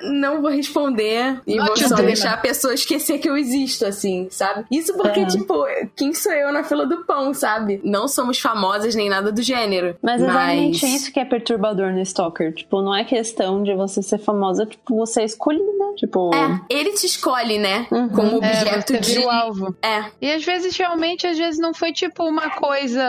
não vou responder. E vou só dinner. deixar a pessoa esquecer que eu existo, assim, sabe? Isso porque, Uhum. tipo, quem sou eu na fila do pão, sabe? Não somos famosas nem nada do gênero. Mas é exatamente Mas- isso que é perturbador no Stalker. Tipo, não é questão de você ser famosa, tipo, você escolhe, né? Tipo. É, ele te escolhe, né? Uhum. Como É, objeto você de. alvo. É. E às vezes, realmente, às vezes não foi tipo uma coisa.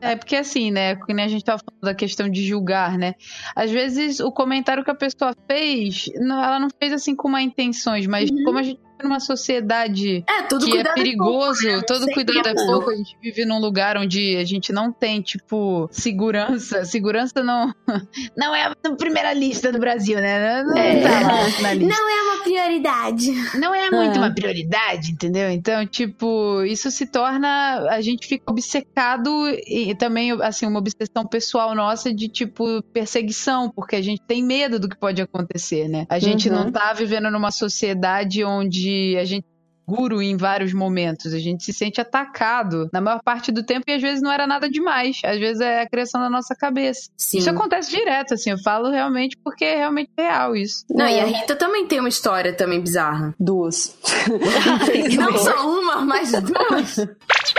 É porque assim, né? Que nem a gente tava falando da questão de julgar, né? Às vezes o comentário que a pessoa fez, ela não fez assim com má intenções, mas como a gente numa sociedade É, tudo que é perigoso, né? todo cuidado é pouco, a gente vive num lugar onde a gente não tem, tipo, segurança. Segurança não, não é a primeira lista do Brasil, né? Não É. tá lá na lista Não é uma prioridade. não é muito É. uma prioridade, entendeu? Então, tipo, isso se torna. A gente fica obcecado e também, assim, uma obsessão pessoal nossa de, tipo, perseguição, porque a gente tem medo do que pode acontecer, né? A gente Uhum. não tá vivendo numa sociedade onde a gente inseguro em vários momentos. A gente se sente atacado na maior parte do tempo e às vezes não era nada demais. Às vezes é a criação da nossa cabeça. Sim. Isso acontece direto, assim. Eu falo realmente porque é realmente real isso. Não, e a Rita também tem uma história também bizarra. Duas. Não só uma, mas duas.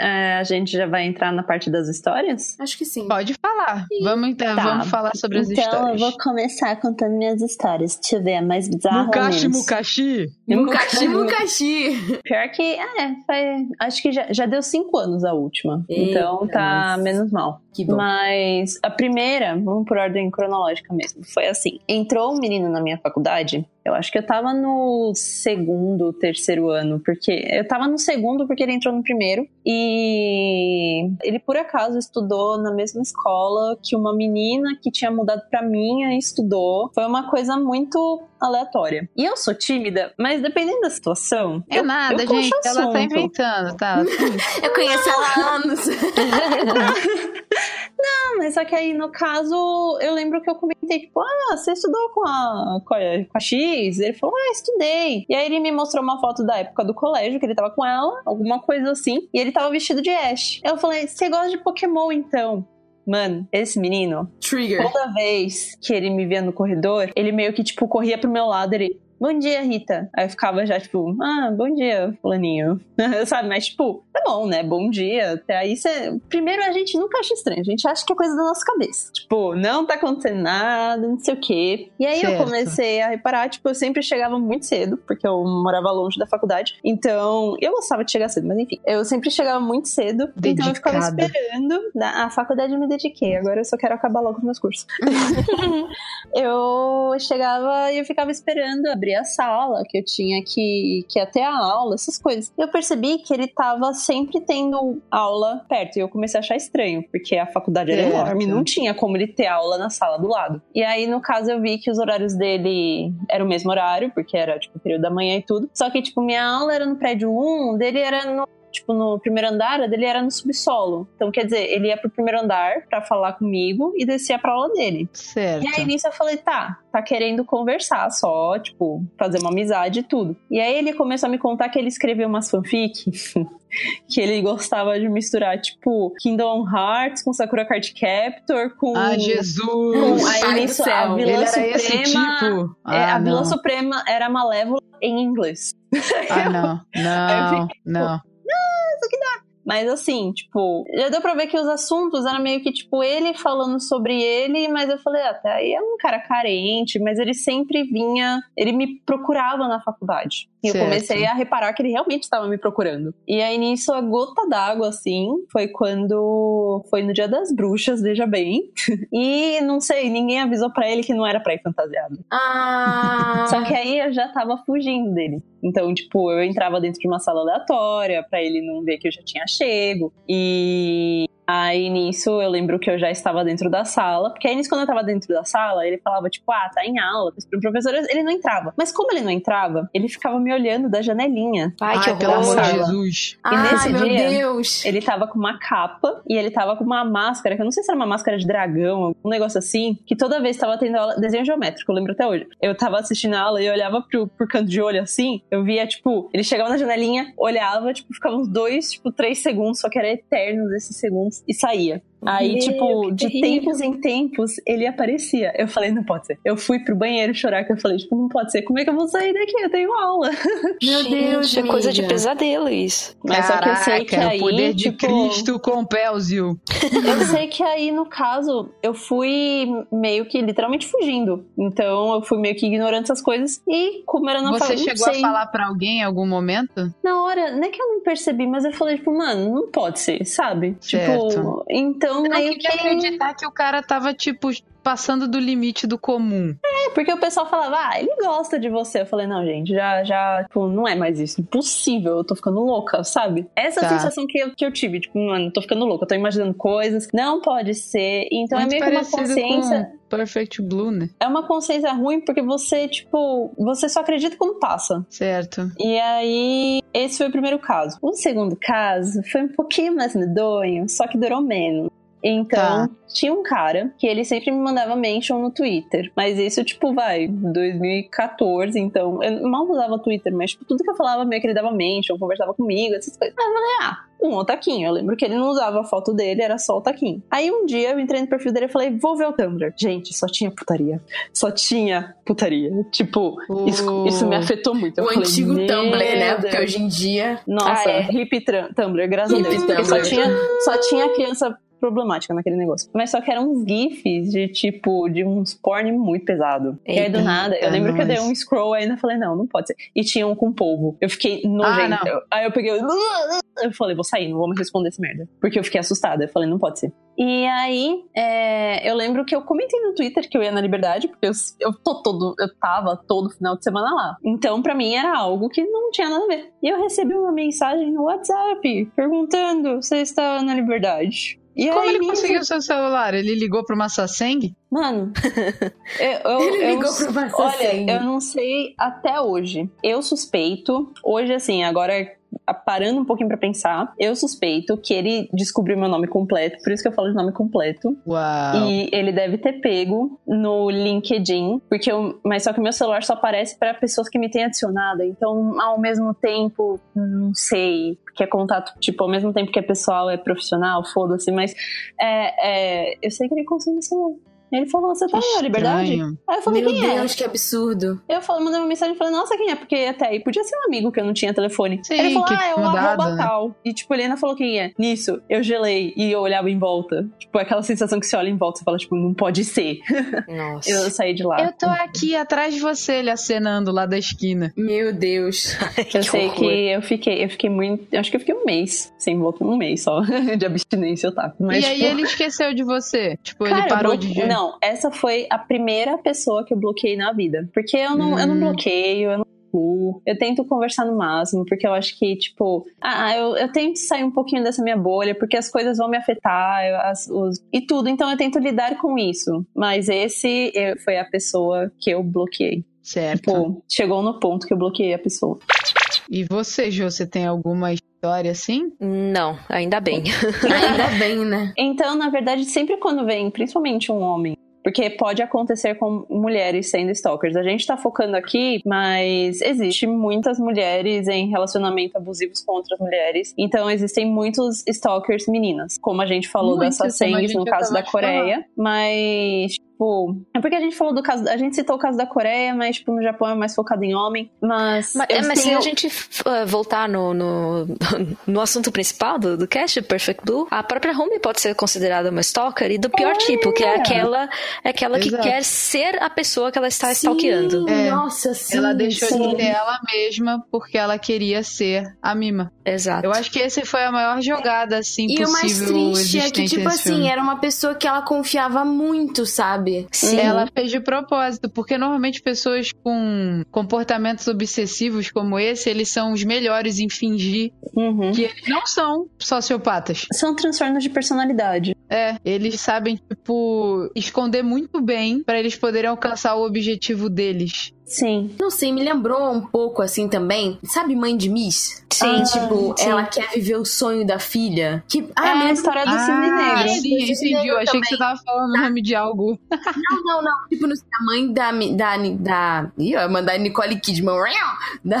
É, a gente já vai entrar na parte das histórias? Acho que sim. Pode falar. Vamos, então, Tá. vamos falar sobre as então histórias. eu vou começar contando minhas histórias. Deixa eu ver, a mais bizarra Mukashi? Mukashi. Mukashi, Mukashi. Pior que, é, foi, acho que já, já deu cinco anos a última. Eita, então tá mas- menos mal. Que bom. Mas a primeira, vamos por ordem cronológica mesmo, foi assim: entrou um menino na minha faculdade. Eu acho que eu tava no segundo, terceiro ano, porque eu tava no segundo porque ele entrou no primeiro e ele por acaso estudou na mesma escola que uma menina que tinha mudado pra minha e estudou. Foi uma coisa muito aleatória. E eu sou tímida, mas dependendo da situação, É eu, nada, eu gente. Ela tá inventando, tá? Eu conheço ela há anos. Não, mas só que aí, no caso, eu lembro que eu comentei, tipo, ah, você estudou com a, com a, com a X? Ele falou, ah, estudei. E aí ele me mostrou uma foto da época do colégio, que ele tava com ela, alguma coisa assim, e ele tava vestido de Ash. Eu falei, você gosta de Pokémon, então? Mano, esse menino, Trigger. toda vez que ele me via no corredor, ele meio que, tipo, corria pro meu lado, ele... Bom dia, Rita. Aí eu ficava já, tipo, ah, bom dia, fulaninho. Sabe? Mas, tipo, tá bom, né? Bom dia. Até aí você. Primeiro, a gente nunca acha estranho. A gente acha que é coisa da nossa cabeça. Tipo, não tá acontecendo nada, não sei o quê. E aí eu Certo. comecei a reparar, tipo, eu sempre chegava muito cedo, porque eu morava longe da faculdade. Então, eu gostava de chegar cedo, mas enfim. Eu sempre chegava muito cedo. Então eu ficava Dedicada. esperando. Na a faculdade eu me dediquei. Agora eu só quero acabar logo os meus cursos. eu chegava e eu ficava esperando abrir a sala, que eu tinha que, que até a aula, essas coisas. Eu percebi que ele tava sempre tendo aula perto, e eu comecei a achar estranho, porque a faculdade era Certo. enorme, não tinha como ele ter aula na sala do lado. E aí, no caso, eu vi que os horários dele eram o mesmo horário, porque era, tipo, o período da manhã e tudo. Só que, tipo, minha aula era no prédio 1, dele era no tipo, no primeiro andar, a dele era no subsolo. Então, quer dizer, ele ia pro primeiro andar pra falar comigo e descia pra aula dele. Certo. E aí nisso eu falei, tá, tá querendo conversar só, tipo, fazer uma amizade e tudo. E aí ele começou a me contar que ele escreveu umas fanfic. que ele gostava de misturar, tipo, Kingdom Hearts com Sakura Card Captor, com. Ah, com Jesus! aí nisso, a. Vila Ele era Suprema. esse tipo? é, Ah, a Vila não. Suprema era malévola em inglês. Ah, não. Aí eu Não, não. Mas assim, tipo, já deu pra ver que os assuntos eram meio que, tipo, ele falando sobre ele, mas eu falei, ah, até aí é um cara carente, mas ele sempre vinha, ele me procurava na faculdade. E eu Certo. comecei a reparar que ele realmente estava me procurando. E aí nisso, a gota d'água, assim, foi quando. Foi no dia das bruxas, veja bem. E não sei, ninguém avisou pra ele que não era pra ir fantasiado. Ah. Só que aí eu já tava fugindo dele. Então, tipo, eu entrava dentro de uma sala aleatória pra ele não ver que eu já tinha chego. E aí nisso eu lembro que eu já estava dentro da sala. Porque aí nisso, quando eu tava dentro da sala, ele falava, tipo, ah, tá em aula. O professor, ele não entrava. Mas como ele não entrava, ele ficava me olhando da janelinha. Ai, que Ai, pelo horror. amor de Sala. Jesus. Ai, nesse meu dia, Deus. Ele tava com uma capa e ele tava com uma máscara, que eu não sei se era uma máscara de dragão, algum negócio assim, que toda vez tava tendo aula, desenho geométrico, eu lembro até hoje. Eu tava assistindo a aula e eu olhava pro, pro canto de olho assim, eu via, tipo, ele chegava na janelinha, olhava, tipo, ficava uns dois, tipo, três segundos, só que era eternos esses segundos, e saía. Aí, Meu, tipo, de terrível. tempos em tempos, ele aparecia. Eu falei, não pode ser. Eu fui pro banheiro chorar, que eu falei, tipo, não pode ser. Como é que eu vou sair daqui? Eu tenho aula. Meu Deus, Gente, é coisa de pesadelo isso. Mas só que eu sei que Caraca, aí, o poder de tipo, Cristo compels you. Eu sei que aí, no caso, eu fui meio que literalmente fugindo. Então, eu fui meio que ignorando essas coisas. E como era na Você chegou sei. a falar pra alguém em algum momento? Na hora, não é que eu não percebi, mas eu falei, tipo, mano, não pode ser, sabe? Certo. Tipo, então Eu não queria que. acreditar que o cara tava, tipo, passando do limite do comum. É, porque o pessoal falava, ah, ele gosta de você. Eu falei, não, gente, já, já, tipo, não é mais isso. Impossível, eu tô ficando louca, sabe? Essa Tá. sensação que eu, que eu tive, tipo, mano, tô ficando louca, eu tô imaginando coisas, não pode ser. Então Muito é meio que uma consciência. Perfect Blue, né? É uma consciência ruim porque você, tipo, você só acredita quando passa. Certo. E aí, esse foi o primeiro caso. O segundo caso foi um pouquinho mais medonho, só que durou menos. Então, Tá. tinha um cara que ele sempre me mandava mention no Twitter. Mas isso, tipo, vai, 2014, então. Eu mal usava Twitter, mas tipo, tudo que eu falava meio que ele dava mention, conversava comigo, essas coisas. Aí eu falei, ah, um otaquinho. Eu lembro que ele não usava a foto dele, era só o taquinho. Aí um dia eu entrei no perfil dele e falei, vou ver o Tumblr. Gente, só tinha putaria. Só tinha putaria. Tipo, isso, Uh. isso me afetou muito. Eu o falei, antigo "Meu Tumblr, né? Deus." Porque hoje em dia. Nossa, Ah, é. hip Tumblr, graças a Deus. Porque só tinha, só tinha criança problemática naquele negócio. Mas só que eram uns gifs de tipo, de uns porn muito pesado. E aí do Eita, nada, eu lembro que eu dei nós. um scroll ainda falei, não, não pode ser. E tinha um com polvo. Eu fiquei nojenta. Ah, aí eu peguei. Eu falei, vou sair, não vou mais responder essa merda. Porque eu fiquei assustada. Eu falei, não pode ser. E aí, é, eu lembro que eu comentei no Twitter que eu ia na Liberdade, porque eu, eu tô todo, eu tava todo final de semana lá. Então, pra mim, era algo que não tinha nada a ver. E eu recebi uma mensagem no WhatsApp perguntando se eu estava na Liberdade. E Como aí, ele nisso- conseguiu seu celular? Ele ligou pro Massaseng? Mano, eu, eu, Ele eu- ligou pro Massa Olha, eu não sei até hoje. Eu suspeito, hoje assim, agora parando um pouquinho pra pensar, eu suspeito que ele descobriu meu nome completo, por isso que eu falo de nome completo. Uau. E ele deve ter pego no LinkedIn, porque eu, mas só que meu celular só aparece pra pessoas que me têm adicionada. Então, ao mesmo tempo, não sei, que é contato, tipo, ao mesmo tempo que é pessoal, é profissional, foda-se, mas é, é, eu sei que ele conseguiu meu celular. Ele falou, você tá Que na liberdade? Aí eu falei, Meu quem é? Deus, que absurdo. Eu falei, mandei uma mensagem e falei, nossa, quem é? Porque até aí podia ser um amigo que eu não tinha telefone. Sim, ele falou, ah, é o mudado, arroba né? tal. E tipo, ele ainda falou quem é. Nisso, eu gelei e eu olhava em volta. Tipo, aquela sensação que você olha em volta e fala, tipo, não pode ser. Nossa. Eu saí de lá. Eu tô aqui atrás de você, ele acenando lá da esquina. Meu Deus. Eu sei horror. que eu fiquei, eu fiquei muito. eu Acho que eu fiquei um mês sem volta, um mês só de abstinência eu tava. Mas, e aí tipo, ele esqueceu de você? Tipo, Cara, ele parou eu de ver? Não, essa foi a primeira pessoa que eu bloqueei na vida. Porque eu não, eu não Hum. bloqueio, eu não eu tento conversar no máximo, porque eu acho que, tipo, ah, eu, eu tento sair um pouquinho dessa minha bolha, porque as coisas vão me afetar, eu- as- os- e tudo, então eu tento lidar com isso. Mas esse eu- foi a pessoa que eu bloqueei. Certo. Tipo, chegou no ponto que eu bloqueei a pessoa. E você, Jô, você tem alguma história assim? Não, ainda bem. Ainda bem, né? Então, na verdade, sempre quando vem, principalmente um homem, porque pode acontecer com mulheres sendo stalkers. A gente tá focando aqui, mas existe muitas mulheres em relacionamento abusivos com outras mulheres. Então existem muitos stalkers meninas, como a gente falou Muito, das como a Sassengs gente no caso da de falar. Coreia, mas tipo, é porque a gente falou do caso, a gente citou o caso da Coreia, mas tipo no Japão é mais focado em homem, mas Mas, é, mas se tenho- a gente uh, voltar no, no, no assunto principal do, do cast, Perfect Blue, a própria Rumi pode ser considerada uma stalker e do pior tipo, que é aquela, é aquela que quer ser a pessoa que ela está stalkeando. Sim, É. Nossa, sim. ela deixou sim. de ser ela mesma porque ela queria ser a Mima. Exato. Eu acho que esse foi a maior jogada, assim, E o mais possível triste é que, tipo assim, filme. era uma pessoa que ela confiava muito, sabe? Sim. Ela fez de propósito, porque normalmente pessoas com comportamentos obsessivos como esse, eles são os melhores em fingir Uhum. que eles não são sociopatas. são transtornos de personalidade. É, eles sabem, tipo, esconder muito bem pra eles poderem alcançar o objetivo deles. Sim. Não sei, me lembrou um pouco assim também. Sabe Mãe de Miss? Sim. tipo, sim. ela quer viver o sonho da filha. Que, é ah, a mesmo- história do cisne ah, negro. sim, entendi. Eu achei que você tava falando o nome de algo. Não, não, não. Tipo, no- a mãe da. da, da eu ia mandar Nicole Kidman. Da,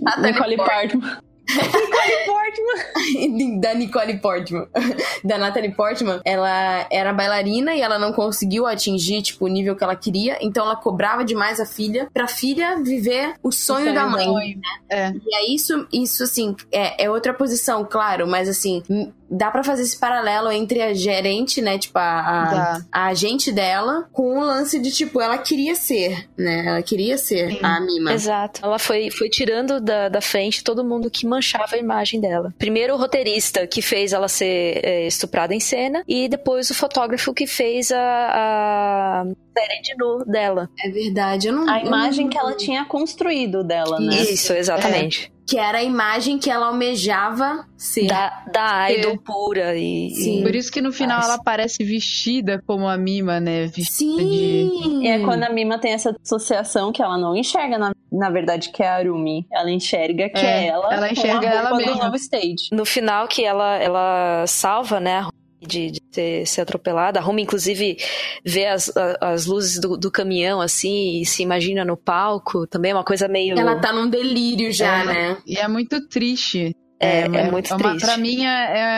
Natalie Nicole Portman. Portman. Nicole Portman. da Nicole Portman. Da Natalie Portman, ela era bailarina e ela não conseguiu atingir, tipo, o nível que ela queria. Então ela cobrava demais a filha pra filha viver o sonho, sonho da da mãe. mãe. É. E é isso, isso assim, é, é outra posição, claro, mas assim, dá pra fazer esse paralelo entre a gerente, né, tipo, a, a, a agente dela, com o lance de, tipo, ela queria ser, né, ela queria ser Sim. a Mima. Exato. Ela foi, foi tirando da, da frente todo mundo que manchava a imagem dela. Primeiro o roteirista que fez ela ser é, estuprada em cena e depois o fotógrafo que fez a, a série de nu dela. É verdade, eu não... A imagem não- que ela tinha construído dela, né? Isso, exatamente. Que era a imagem que ela almejava ser. Da, da idol pura e, Sim. e- Por isso que no final ela aparece vestida como a Mima, né? Vestida de... Sim! E é quando a Mima tem essa associação que ela não enxerga, na, na verdade, que é a Arumi. Ela enxerga que é, É, ela. ela enxerga a ela mesma. novo stage. No final que ela, ela salva, né, a de, de ser, ser atropelada. A Roma, inclusive, vê as, as luzes do, do caminhão assim e se imagina no palco. Também é uma coisa meio. Ela tá num delírio já, É. né? E é muito triste. É, é muito uma, triste. Pra mim é,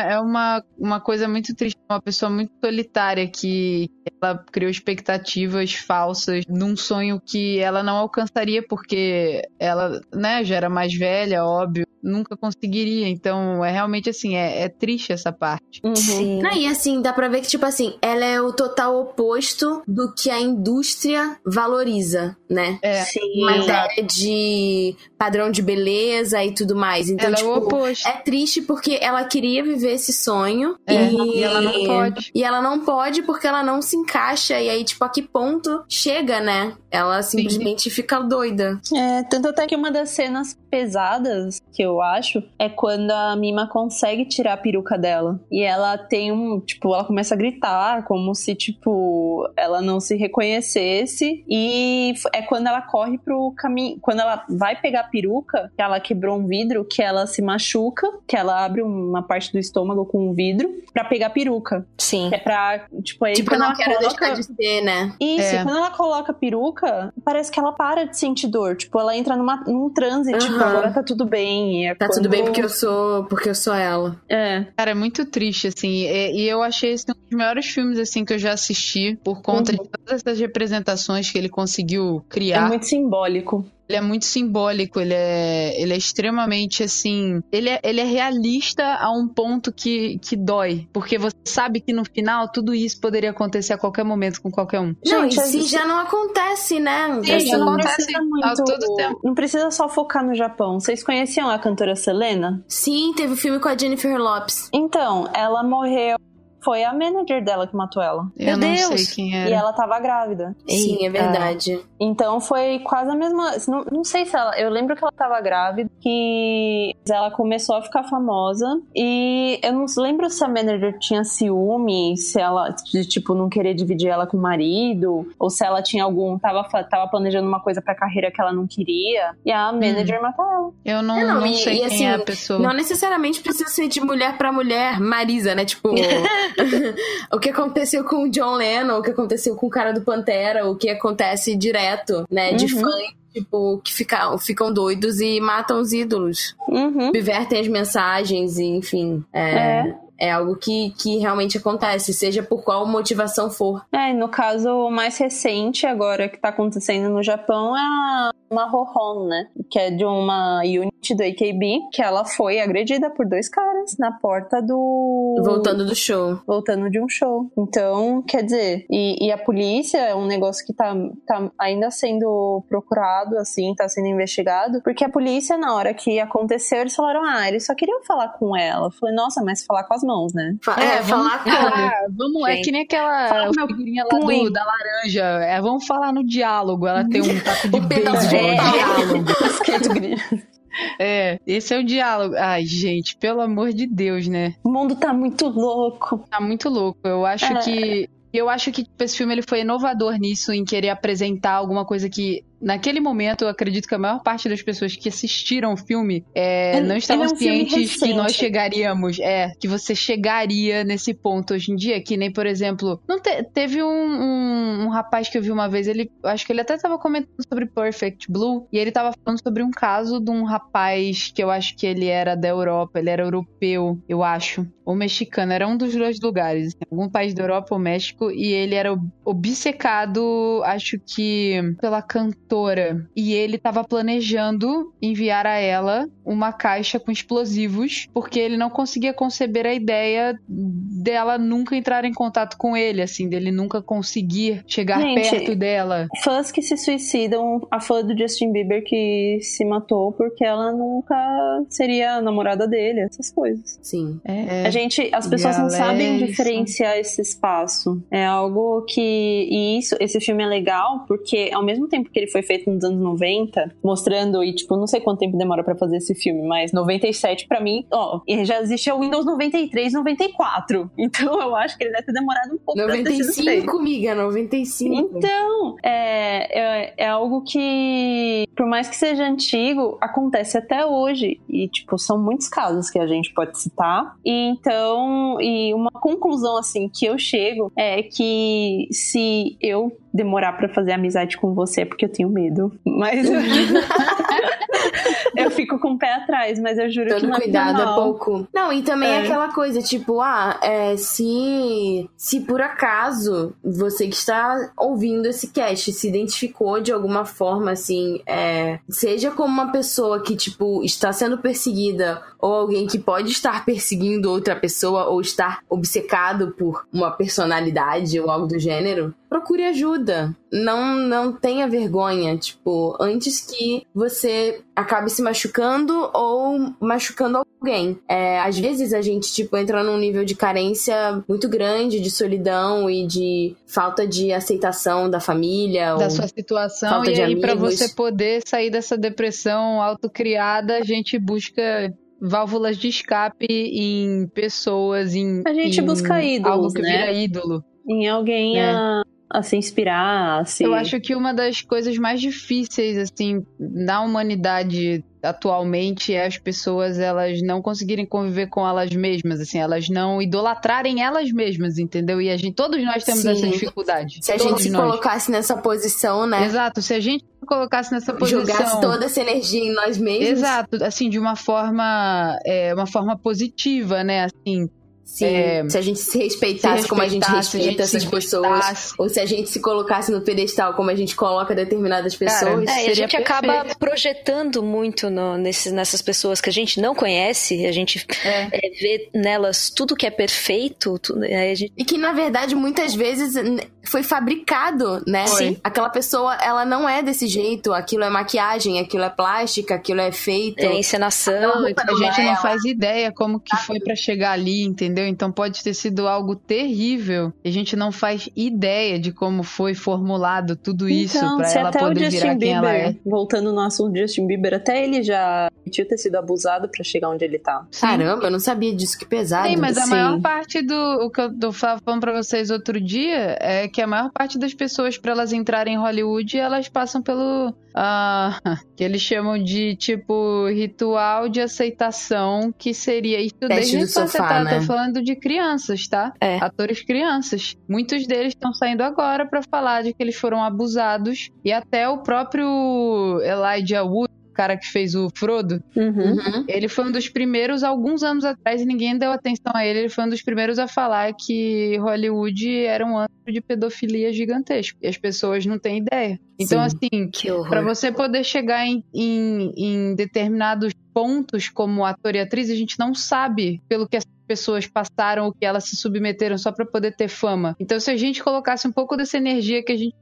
é- é uma, uma coisa muito triste. Uma pessoa muito solitária que ela criou expectativas falsas num sonho que ela não alcançaria porque ela, né, já era mais velha, óbvio, nunca conseguiria. Então é realmente assim, é, é triste essa parte. Uhum. Sim. Não, e assim, dá pra ver que, tipo assim, ela é o total oposto do que a indústria valoriza, né? É, Sim. Em matéria de padrão de beleza e tudo mais. Então, ela é o tipo, oposto. é triste porque ela queria viver esse sonho É, e... e ela não pode. E ela não pode porque ela não se encaixa. E aí, tipo, a que ponto chega, né? Ela simplesmente fica doida. É, tanto até que uma das cenas pesadas que eu acho é quando a Mima consegue tirar a peruca dela. E ela tem um. Tipo, ela começa a gritar, como se, tipo, ela não se reconhecesse. E é quando ela corre pro caminho. Quando ela vai pegar a peruca, que ela quebrou um vidro, que ela se machuca, que ela abre uma parte do estômago com um vidro, pra pegar a peruca. Sim. Que é pra. Tipo, aí tipo, eu quando não ela quero coloca. deixar de ser, né? Isso, É. quando ela coloca a peruca, parece que ela para de sentir dor. Tipo, ela entra numa, num transe, tipo, Agora tá tudo bem. E é Tá quando- tudo bem porque eu sou, porque eu sou ela. É. Cara, é muito triste, assim. E, e eu achei esse um dos melhores filmes, assim, que eu já assisti, por conta Uhum. de todas essas representações que ele conseguiu É criar. muito simbólico. Ele é muito simbólico, ele é, ele é extremamente, assim... Ele é, ele é realista a um ponto que, que dói. Porque você sabe que no final tudo isso poderia acontecer a qualquer momento com qualquer um. Não, Gente, e se isso- já não acontece, né? Sim, Assim, já acontece precisa a muito. todo tempo. Não precisa só focar no Japão. Vocês conheciam a cantora Selena? Sim, teve o filme com a Jennifer Lopes. Então, ela morreu. Foi a manager dela que matou ela. Eu Meu não Deus. sei quem E era. ela tava grávida. Sim, é Eita. verdade. Então foi quase a mesma. Não, não sei se ela. Eu lembro que ela tava grávida, que ela começou a ficar famosa. E eu não lembro se a manager tinha ciúme, se ela, de tipo, não querer dividir ela com o marido, ou se ela tinha algum. Tava, fa- tava planejando uma coisa pra carreira que ela não queria. E a manager matou ela. Eu não, É, não, não e- sei e quem assim, é a pessoa. Não necessariamente precisa ser de mulher pra mulher, Marisa, né? Tipo, o que aconteceu com o John Lennon, o que aconteceu com o cara do Pantera, o que acontece direto, né? De Uhum. fãs, tipo, que ficam, ficam doidos e matam os ídolos. Uhum. Subvertem as mensagens e, enfim. É, é. algo que, que realmente acontece, seja por qual motivação for. É, e no caso mais recente agora que tá acontecendo no Japão é a Mahohon, né? Que é de uma unit do AKB, que ela foi agredida por dois caras na porta do. Voltando do show. voltando de um show. Então, quer dizer, e, e a polícia é um negócio que tá, tá ainda sendo procurado, assim, tá sendo investigado, porque a polícia, na hora que aconteceu, eles falaram, ah, eles só queriam falar com ela. Eu falei, nossa, mas falar com as mãos, né? Fa- é, falar como? Ah, vamos, é Gente. que nem aquela Fala com figurinha lá do, da laranja. É, vamos falar no diálogo. Ela tem um taco de O beisebol, pau. diálogo. É, esse é o diálogo. Ai, gente, pelo amor de Deus, né? o mundo tá muito louco. Tá muito louco. Eu acho É. que. Eu acho que tipo, esse filme ele foi inovador nisso, em querer apresentar alguma coisa que, naquele momento, eu acredito que a maior parte das pessoas que assistiram o filme é, Ele- não estavam ele é um cientes que nós chegaríamos. É, que você chegaria nesse ponto hoje em dia. Que nem, por exemplo, não te- teve um, um, um rapaz que eu vi uma vez, ele acho que ele até tava comentando sobre Perfect Blue, e ele tava falando sobre um caso de um rapaz que eu acho que ele era da Europa, ele era europeu, eu acho ou mexicano, era um dos dois lugares, assim, algum país da Europa ou México, e ele era obcecado, acho que pela cantora, e ele tava planejando enviar a ela uma caixa com explosivos, porque ele não conseguia conceber a ideia dela nunca entrar em contato com ele, assim, dele nunca conseguir chegar Gente, perto dela. Fãs que se suicidam, a fã do Justin Bieber que se matou porque ela nunca seria a namorada dele, essas coisas. Sim. É, A gente, as pessoas não sabem isso. diferenciar esse espaço. É algo que. E isso, esse filme é legal porque, ao mesmo tempo que ele foi feito nos anos 90, mostrando, e tipo, não sei quanto tempo demora pra fazer esse filme, mas 97 pra mim, ó, já existia o Windows 93, 94. Então eu acho que ele deve ter demorado um pouco pra ter sido feito. 95, miga, 95. Então, é, é, é algo que, por mais que seja antigo, acontece até hoje. E, tipo, são muitos casos que a gente pode citar. E então, e uma conclusão, assim, que eu chego é que se eu demorar pra fazer amizade com você é porque eu tenho medo. Mas eu fico com o pé atrás, mas eu juro que Todo não cuidado é é mal. pouco. Não, e também é. É. aquela coisa, tipo, ah, é, se, se por acaso você que está ouvindo esse cast se identificou de alguma forma, assim, é, seja como uma pessoa que, tipo, está sendo perseguida ou alguém que pode estar perseguindo outra pessoa ou estar obcecado por uma personalidade ou algo do gênero, procure ajuda. Não, não tenha vergonha, tipo, antes que você acabe se machucando ou machucando alguém. É, às vezes a gente, tipo, entra num nível de carência muito grande, de solidão e de falta de aceitação da família. da ou... sua situação falta e de aí para você poder sair dessa depressão autocriada, a gente busca válvulas de escape em pessoas, em A gente em busca ídolos, algo que né? vira ídolo. Em alguém É. a, a se inspirar, a se... Eu acho que uma das coisas mais difíceis assim na humanidade atualmente é as pessoas elas não conseguirem conviver com elas mesmas, assim, elas não idolatrarem elas mesmas, entendeu? E a gente, todos nós temos Sim. essa dificuldade. Se a gente se nós. colocasse nessa posição, né? Exato, se a gente se colocasse nessa posição Jogasse toda essa energia em nós mesmos. Exato, assim, de uma forma, é, uma forma positiva, né? Assim, Sim. É, se a gente se respeitasse, se como a gente respeitasse, a gente respeita se essas pessoas. Ou se a gente se colocasse no pedestal, como a gente coloca determinadas Cara, pessoas. É, e a gente acaba perfeito. projetando muito no- nesses- nessas pessoas que a gente não conhece, a gente É. é, vê nelas tudo que é perfeito, tudo, aí a gente E que, na verdade, muitas vezes foi fabricado, né? Foi. Aquela pessoa, ela não é desse jeito. Aquilo é maquiagem, aquilo é plástica, aquilo é feito. é encenação. Não, a gente mais. não faz ideia como que foi pra chegar ali, entendeu? Então pode ter sido algo terrível. E a gente não faz ideia de como foi formulado tudo isso então, pra se ela até o poder virar Justin quem ela é. Bieber, voltando no assunto do Justin Bieber, até ele já admitiu ter sido abusado pra chegar onde ele tá. Caramba, eu não sabia disso, que pesado. Sim, mas a Sim. maior parte do o que eu tô fa- falando pra vocês outro dia é que a maior parte das pessoas, pra elas entrarem em Hollywood, elas passam pelo. ah, que eles chamam de tipo ritual de aceitação, que seria isso Teste desde a do sofá, tá? né? Falando de crianças, tá? É. Atores crianças. Muitos deles estão saindo agora pra falar de que eles foram abusados. E até o próprio Elijah Wood, o cara que fez o Frodo, Uhum. Uhum. ele foi um dos primeiros, alguns anos atrás, e ninguém deu atenção a ele. Ele foi um dos primeiros a falar que Hollywood era um antro de pedofilia gigantesco. E as pessoas não têm ideia. Então, Sim. assim, pra você poder chegar em, em, em determinados pontos como ator e atriz, a gente não sabe pelo que as pessoas passaram ou que elas se submeteram só pra poder ter fama. Então, se a gente colocasse um pouco dessa energia que a gente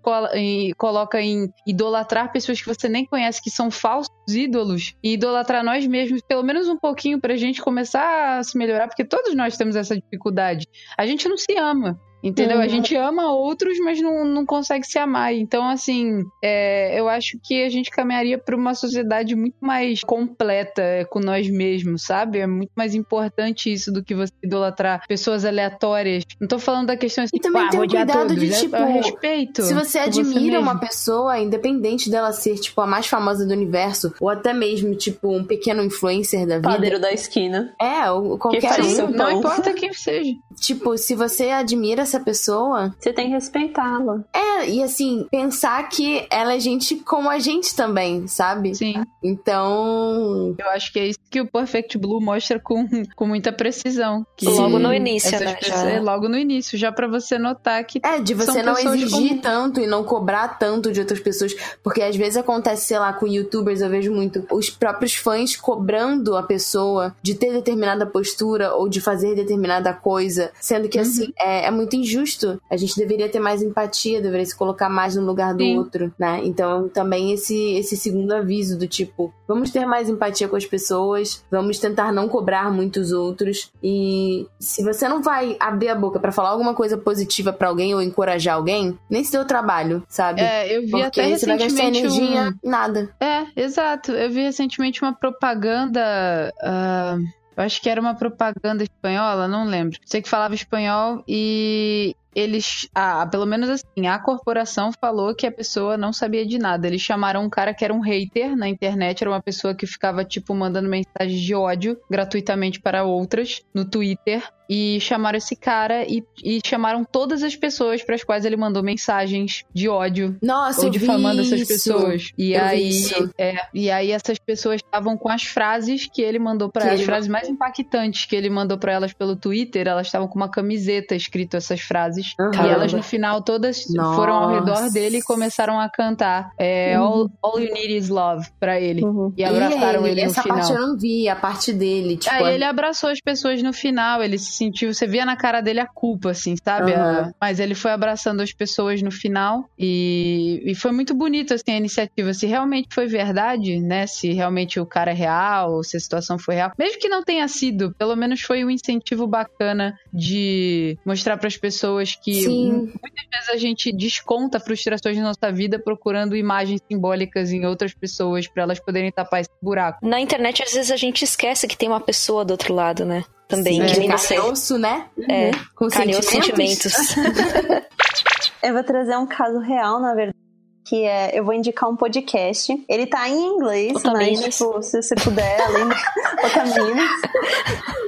coloca em idolatrar pessoas que você nem conhece, que são falsos ídolos, e idolatrar nós mesmos, pelo menos um pouquinho, pra gente começar a se melhorar, porque todos nós temos essa dificuldade. A gente não se ama. Entendeu? A Uhum. gente ama outros, mas não, não consegue se amar. Então, assim, é, eu acho que a gente caminharia para uma sociedade muito mais completa é, com nós mesmos, sabe? É muito mais importante isso do que você idolatrar pessoas aleatórias. Não tô falando da questão assim, E também "Ah, tem o odiar cuidado todos", de, é- tipo, respeito. Se você admira mesmo. uma pessoa, independente dela ser, tipo, a mais famosa do universo, ou até mesmo, tipo, um pequeno influencer da vida. Padeiro da esquina. É, ou qualquer um. Não pão. importa quem seja. Tipo, se você admira essa pessoa, Você tem que respeitá-la. é, e assim, pensar que ela é gente como a gente também, sabe? Sim. Então. Eu acho que é isso que o Perfect Blue mostra com, com muita precisão. Que Logo no início, né? pessoas- Já- é, logo no início, já pra você notar que É, de você São não exigir como- tanto e não cobrar tanto de outras pessoas. Porque às vezes acontece, sei lá, com youtubers, eu vejo muito, os próprios fãs cobrando a pessoa de ter determinada postura ou de fazer determinada coisa. Sendo que, assim, Uhum. é, é muito injusto. A gente deveria ter mais empatia, deveria se colocar mais no lugar do Sim. outro, né? Então, também esse, esse segundo aviso do tipo, vamos ter mais empatia com as pessoas, vamos tentar não cobrar muitos outros. E se você não vai abrir a boca pra falar alguma coisa positiva pra alguém ou encorajar alguém, nem se deu trabalho, sabe? É, eu vi Porque até você vai gastar recentemente energia um... nada. É, exato. Eu vi recentemente uma propaganda. ah, Eu acho que era uma propaganda espanhola, não lembro. Sei que falava espanhol e eles, ah, pelo menos assim, a corporação falou que a pessoa não sabia de nada. Eles chamaram um cara que era um hater na internet, era uma pessoa que ficava tipo mandando mensagens de ódio gratuitamente para outras no Twitter e chamaram esse cara e, e chamaram todas as pessoas para as quais ele mandou mensagens de ódio Nossa, ou difamando essas pessoas. E Eu aí, é, e aí essas pessoas estavam com as frases que ele mandou para Que as ele frases mais impactantes que ele mandou para elas pelo Twitter, elas estavam com uma camiseta escrito essas frases. E elas no final todas foram ao redor Nossa. dele e começaram a cantar é, all, all You Need Is Love pra ele. Uhum. E abraçaram E ele, no Essa final. parte eu não vi, a parte dele, tipo. Aí ele abraçou as pessoas no final, ele se sentiu, você via na cara dele a culpa, assim, sabe? A- mas ele foi abraçando as pessoas no final e, e foi muito bonito, assim, a iniciativa. Se realmente foi verdade, né? Se realmente o cara é real, ou se a situação foi real. Mesmo que não tenha sido, pelo menos foi um incentivo bacana de mostrar para as pessoas que Sim. muitas vezes a gente desconta frustrações na nossa vida procurando imagens simbólicas em outras pessoas para elas poderem tapar esse buraco. Na internet, às vezes, a gente esquece que tem uma pessoa do outro lado, né? Também, Sim, que de nem carne e osso, né? É, Com carne e sentimentos. sentimentos. Eu vou trazer um caso real, na verdade. Que é, eu vou indicar um podcast. Ele tá em inglês, Otaminas. mas, tipo, se você puder, além do Otaminas.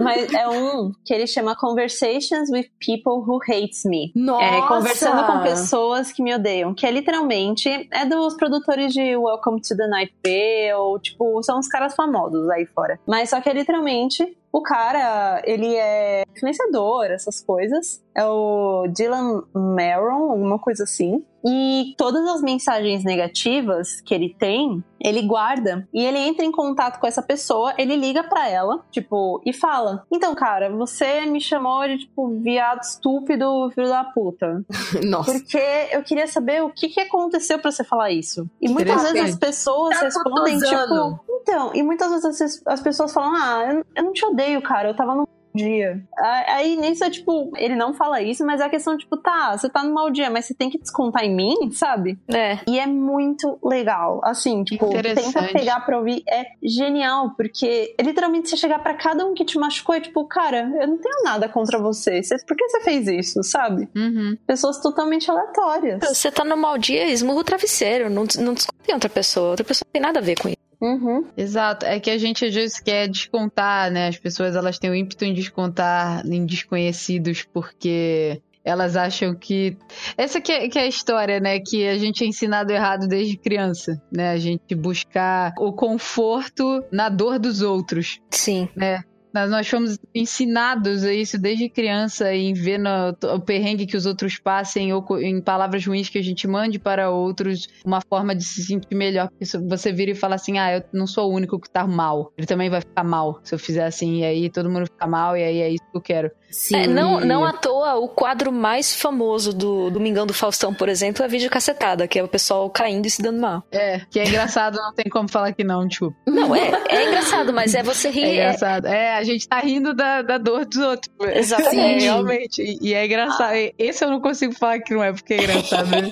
Mas é um que ele chama Conversations with People Who Hates Me. Nossa! É, conversando com pessoas que me odeiam. Que é literalmente é dos produtores de Welcome to the Night Vale, tipo, são os caras famosos aí fora. Mas só que é literalmente o cara, ele é influenciador, essas coisas. É o Dylan Maron, alguma coisa assim. E todas as mensagens negativas que ele tem, ele guarda. E ele entra em contato com essa pessoa, ele liga pra ela, tipo, e fala: Então, cara, você me chamou de, tipo, viado estúpido, filho da puta. Nossa. Porque eu queria saber o que, que aconteceu pra você falar isso. E muitas vezes as pessoas Tá respondem, tipo. Então, e muitas vezes as, as pessoas falam: Ah, eu, não te odeio, cara, eu tava num mau dia. Aí nisso é tipo, ele não fala isso, mas é a questão, tipo, tá, você tá num mau dia, mas você tem que descontar em mim, sabe? É. E é muito legal. Assim, tipo, tenta pegar pra ouvir. É genial, porque é literalmente você chegar pra cada um que te machucou, é tipo, cara, eu não tenho nada contra você. Você- Por que você fez isso, sabe? Uhum. Pessoas totalmente aleatórias. Você tá no mau dia, esmurra o travesseiro. Não, não desconta em outra pessoa. Outra pessoa não tem nada a ver com isso. Uhum. Exato, é que a gente às vezes quer descontar, né? As pessoas elas têm o ímpeto em descontar em desconhecidos porque elas acham que essa que é, que é a história, né? Que a gente é ensinado errado desde criança, né? A gente buscar o conforto na dor dos outros. Sim. Nós- Nós fomos ensinados a isso desde criança, em ver no, o perrengue que os outros passem, ou em palavras ruins que a gente mande para outros, uma forma de se sentir melhor. Você vira e fala assim, ah, eu não sou o único que tá mal. Ele também vai ficar mal se eu fizer assim, e aí todo mundo fica mal, e aí é isso que eu quero. Sim. É, não, não à toa, o quadro mais famoso do Domingão do Faustão, por exemplo, é a vídeo cacetada, que é o pessoal caindo e se dando mal. É, que é engraçado, não tem como falar que não, tipo. Não, é, é engraçado, mas é você rir. É É, engraçado. É, a gente tá rindo da, da dor dos outros. Exatamente. É, realmente. E, e é engraçado. Esse eu não consigo falar que não é porque é engraçado. né?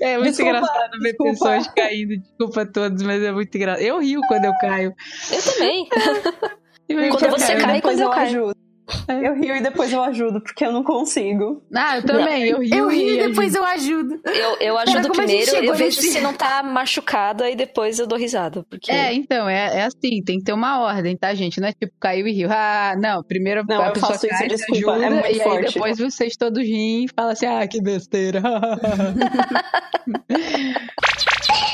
É muito Desculpa, engraçado ver desculpa. pessoas caindo. Desculpa a todos, mas é muito engraçado. Eu rio quando eu caio. Eu também. E mesmo Quando eu você caio, cai, né? quando eu eu caio. Eu rio e depois eu ajudo, porque eu não consigo. Ah, eu também. Eu rio, Eu rio e ajudo. depois eu ajudo. Eu, eu ajudo primeiro, eu vejo se não tá machucada e depois eu dou risada. Porque... É, então, é, é assim, tem que ter uma ordem, tá, gente? Não é tipo, caiu e riu. Ah, não, primeiro Não, a eu pessoa faço isso, cai, se desculpa, ajuda, é muito e aí forte. depois vocês todos riem e falam assim, ah, que besteira.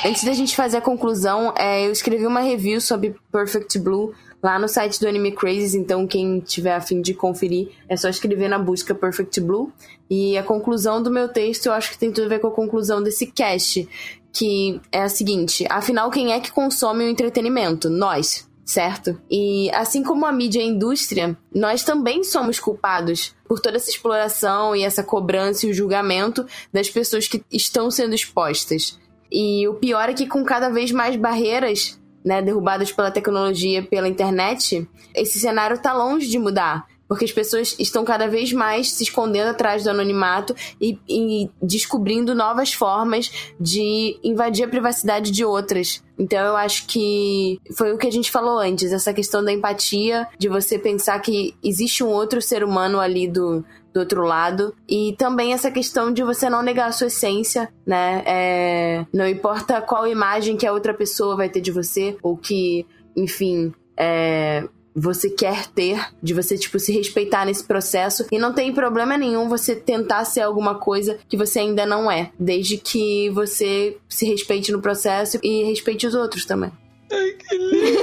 Antes da gente fazer a conclusão, é, eu escrevi uma review sobre Perfect Blue lá no site do Anime Crazes, então quem tiver a fim de conferir é só escrever na busca Perfect Blue. E a conclusão do meu texto eu acho que tem tudo a ver com a conclusão desse cast, que é a seguinte: afinal, quem é que consome o entretenimento? Nós. Certo? E assim como a mídia e a indústria, nós também somos culpados por toda essa exploração e essa cobrança e o julgamento das pessoas que estão sendo expostas. E o pior é que com cada vez mais barreiras, né, derrubadas pela tecnologia, pela internet, esse cenário tá longe de mudar. porque as pessoas estão cada vez mais se escondendo atrás do anonimato e, e descobrindo novas formas de invadir a privacidade de outras. Então eu acho que foi o que a gente falou antes, essa questão da empatia, de você pensar que existe um outro ser humano ali do, do outro lado. E também essa questão de você não negar a sua essência, né? É, não importa qual imagem que a outra pessoa vai ter de você, ou que, enfim, é, você quer ter, de você, tipo, se respeitar nesse processo. E não tem problema nenhum você tentar ser alguma coisa que você ainda não é, desde que você se respeite no processo e respeite os outros também. Ai, que lindo!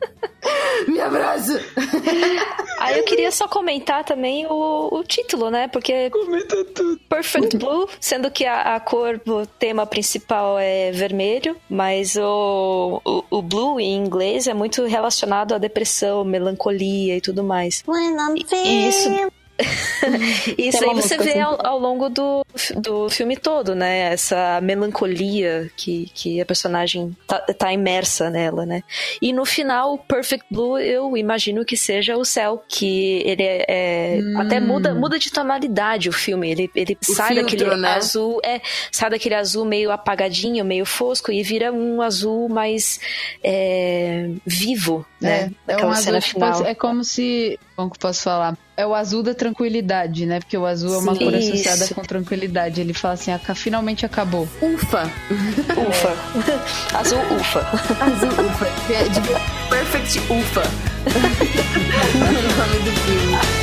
Me abraça! Aí eu queria só comentar também o, o título, né? Porque. Comenta tudo. Perfect Blue, sendo que a, a cor, o tema principal é vermelho, mas o, o, o, blue em inglês é muito relacionado à depressão, melancolia e tudo mais. When I'm e isso Isso aí você vê assim. ao, ao, longo do, do filme todo, né? Essa melancolia que, que a personagem tá, tá imersa nela, né? E no final, Perfect Blue, eu imagino que seja o céu, que ele é, é hum. até muda, muda de tonalidade o filme. Ele, ele sai filtro, daquele né? azul, é, sai daquele azul meio apagadinho, meio fosco e vira um azul mais é, vivo, né? É, é um azul, tipo, é como se, como que posso falar? É o azul da tranquilidade, né? Porque o azul é uma Sim, cor associada isso. com tranquilidade. Ele fala assim, finalmente acabou. Ufa. Ufa. azul ufa. Azul ufa. Perfect ufa. o nome do filme.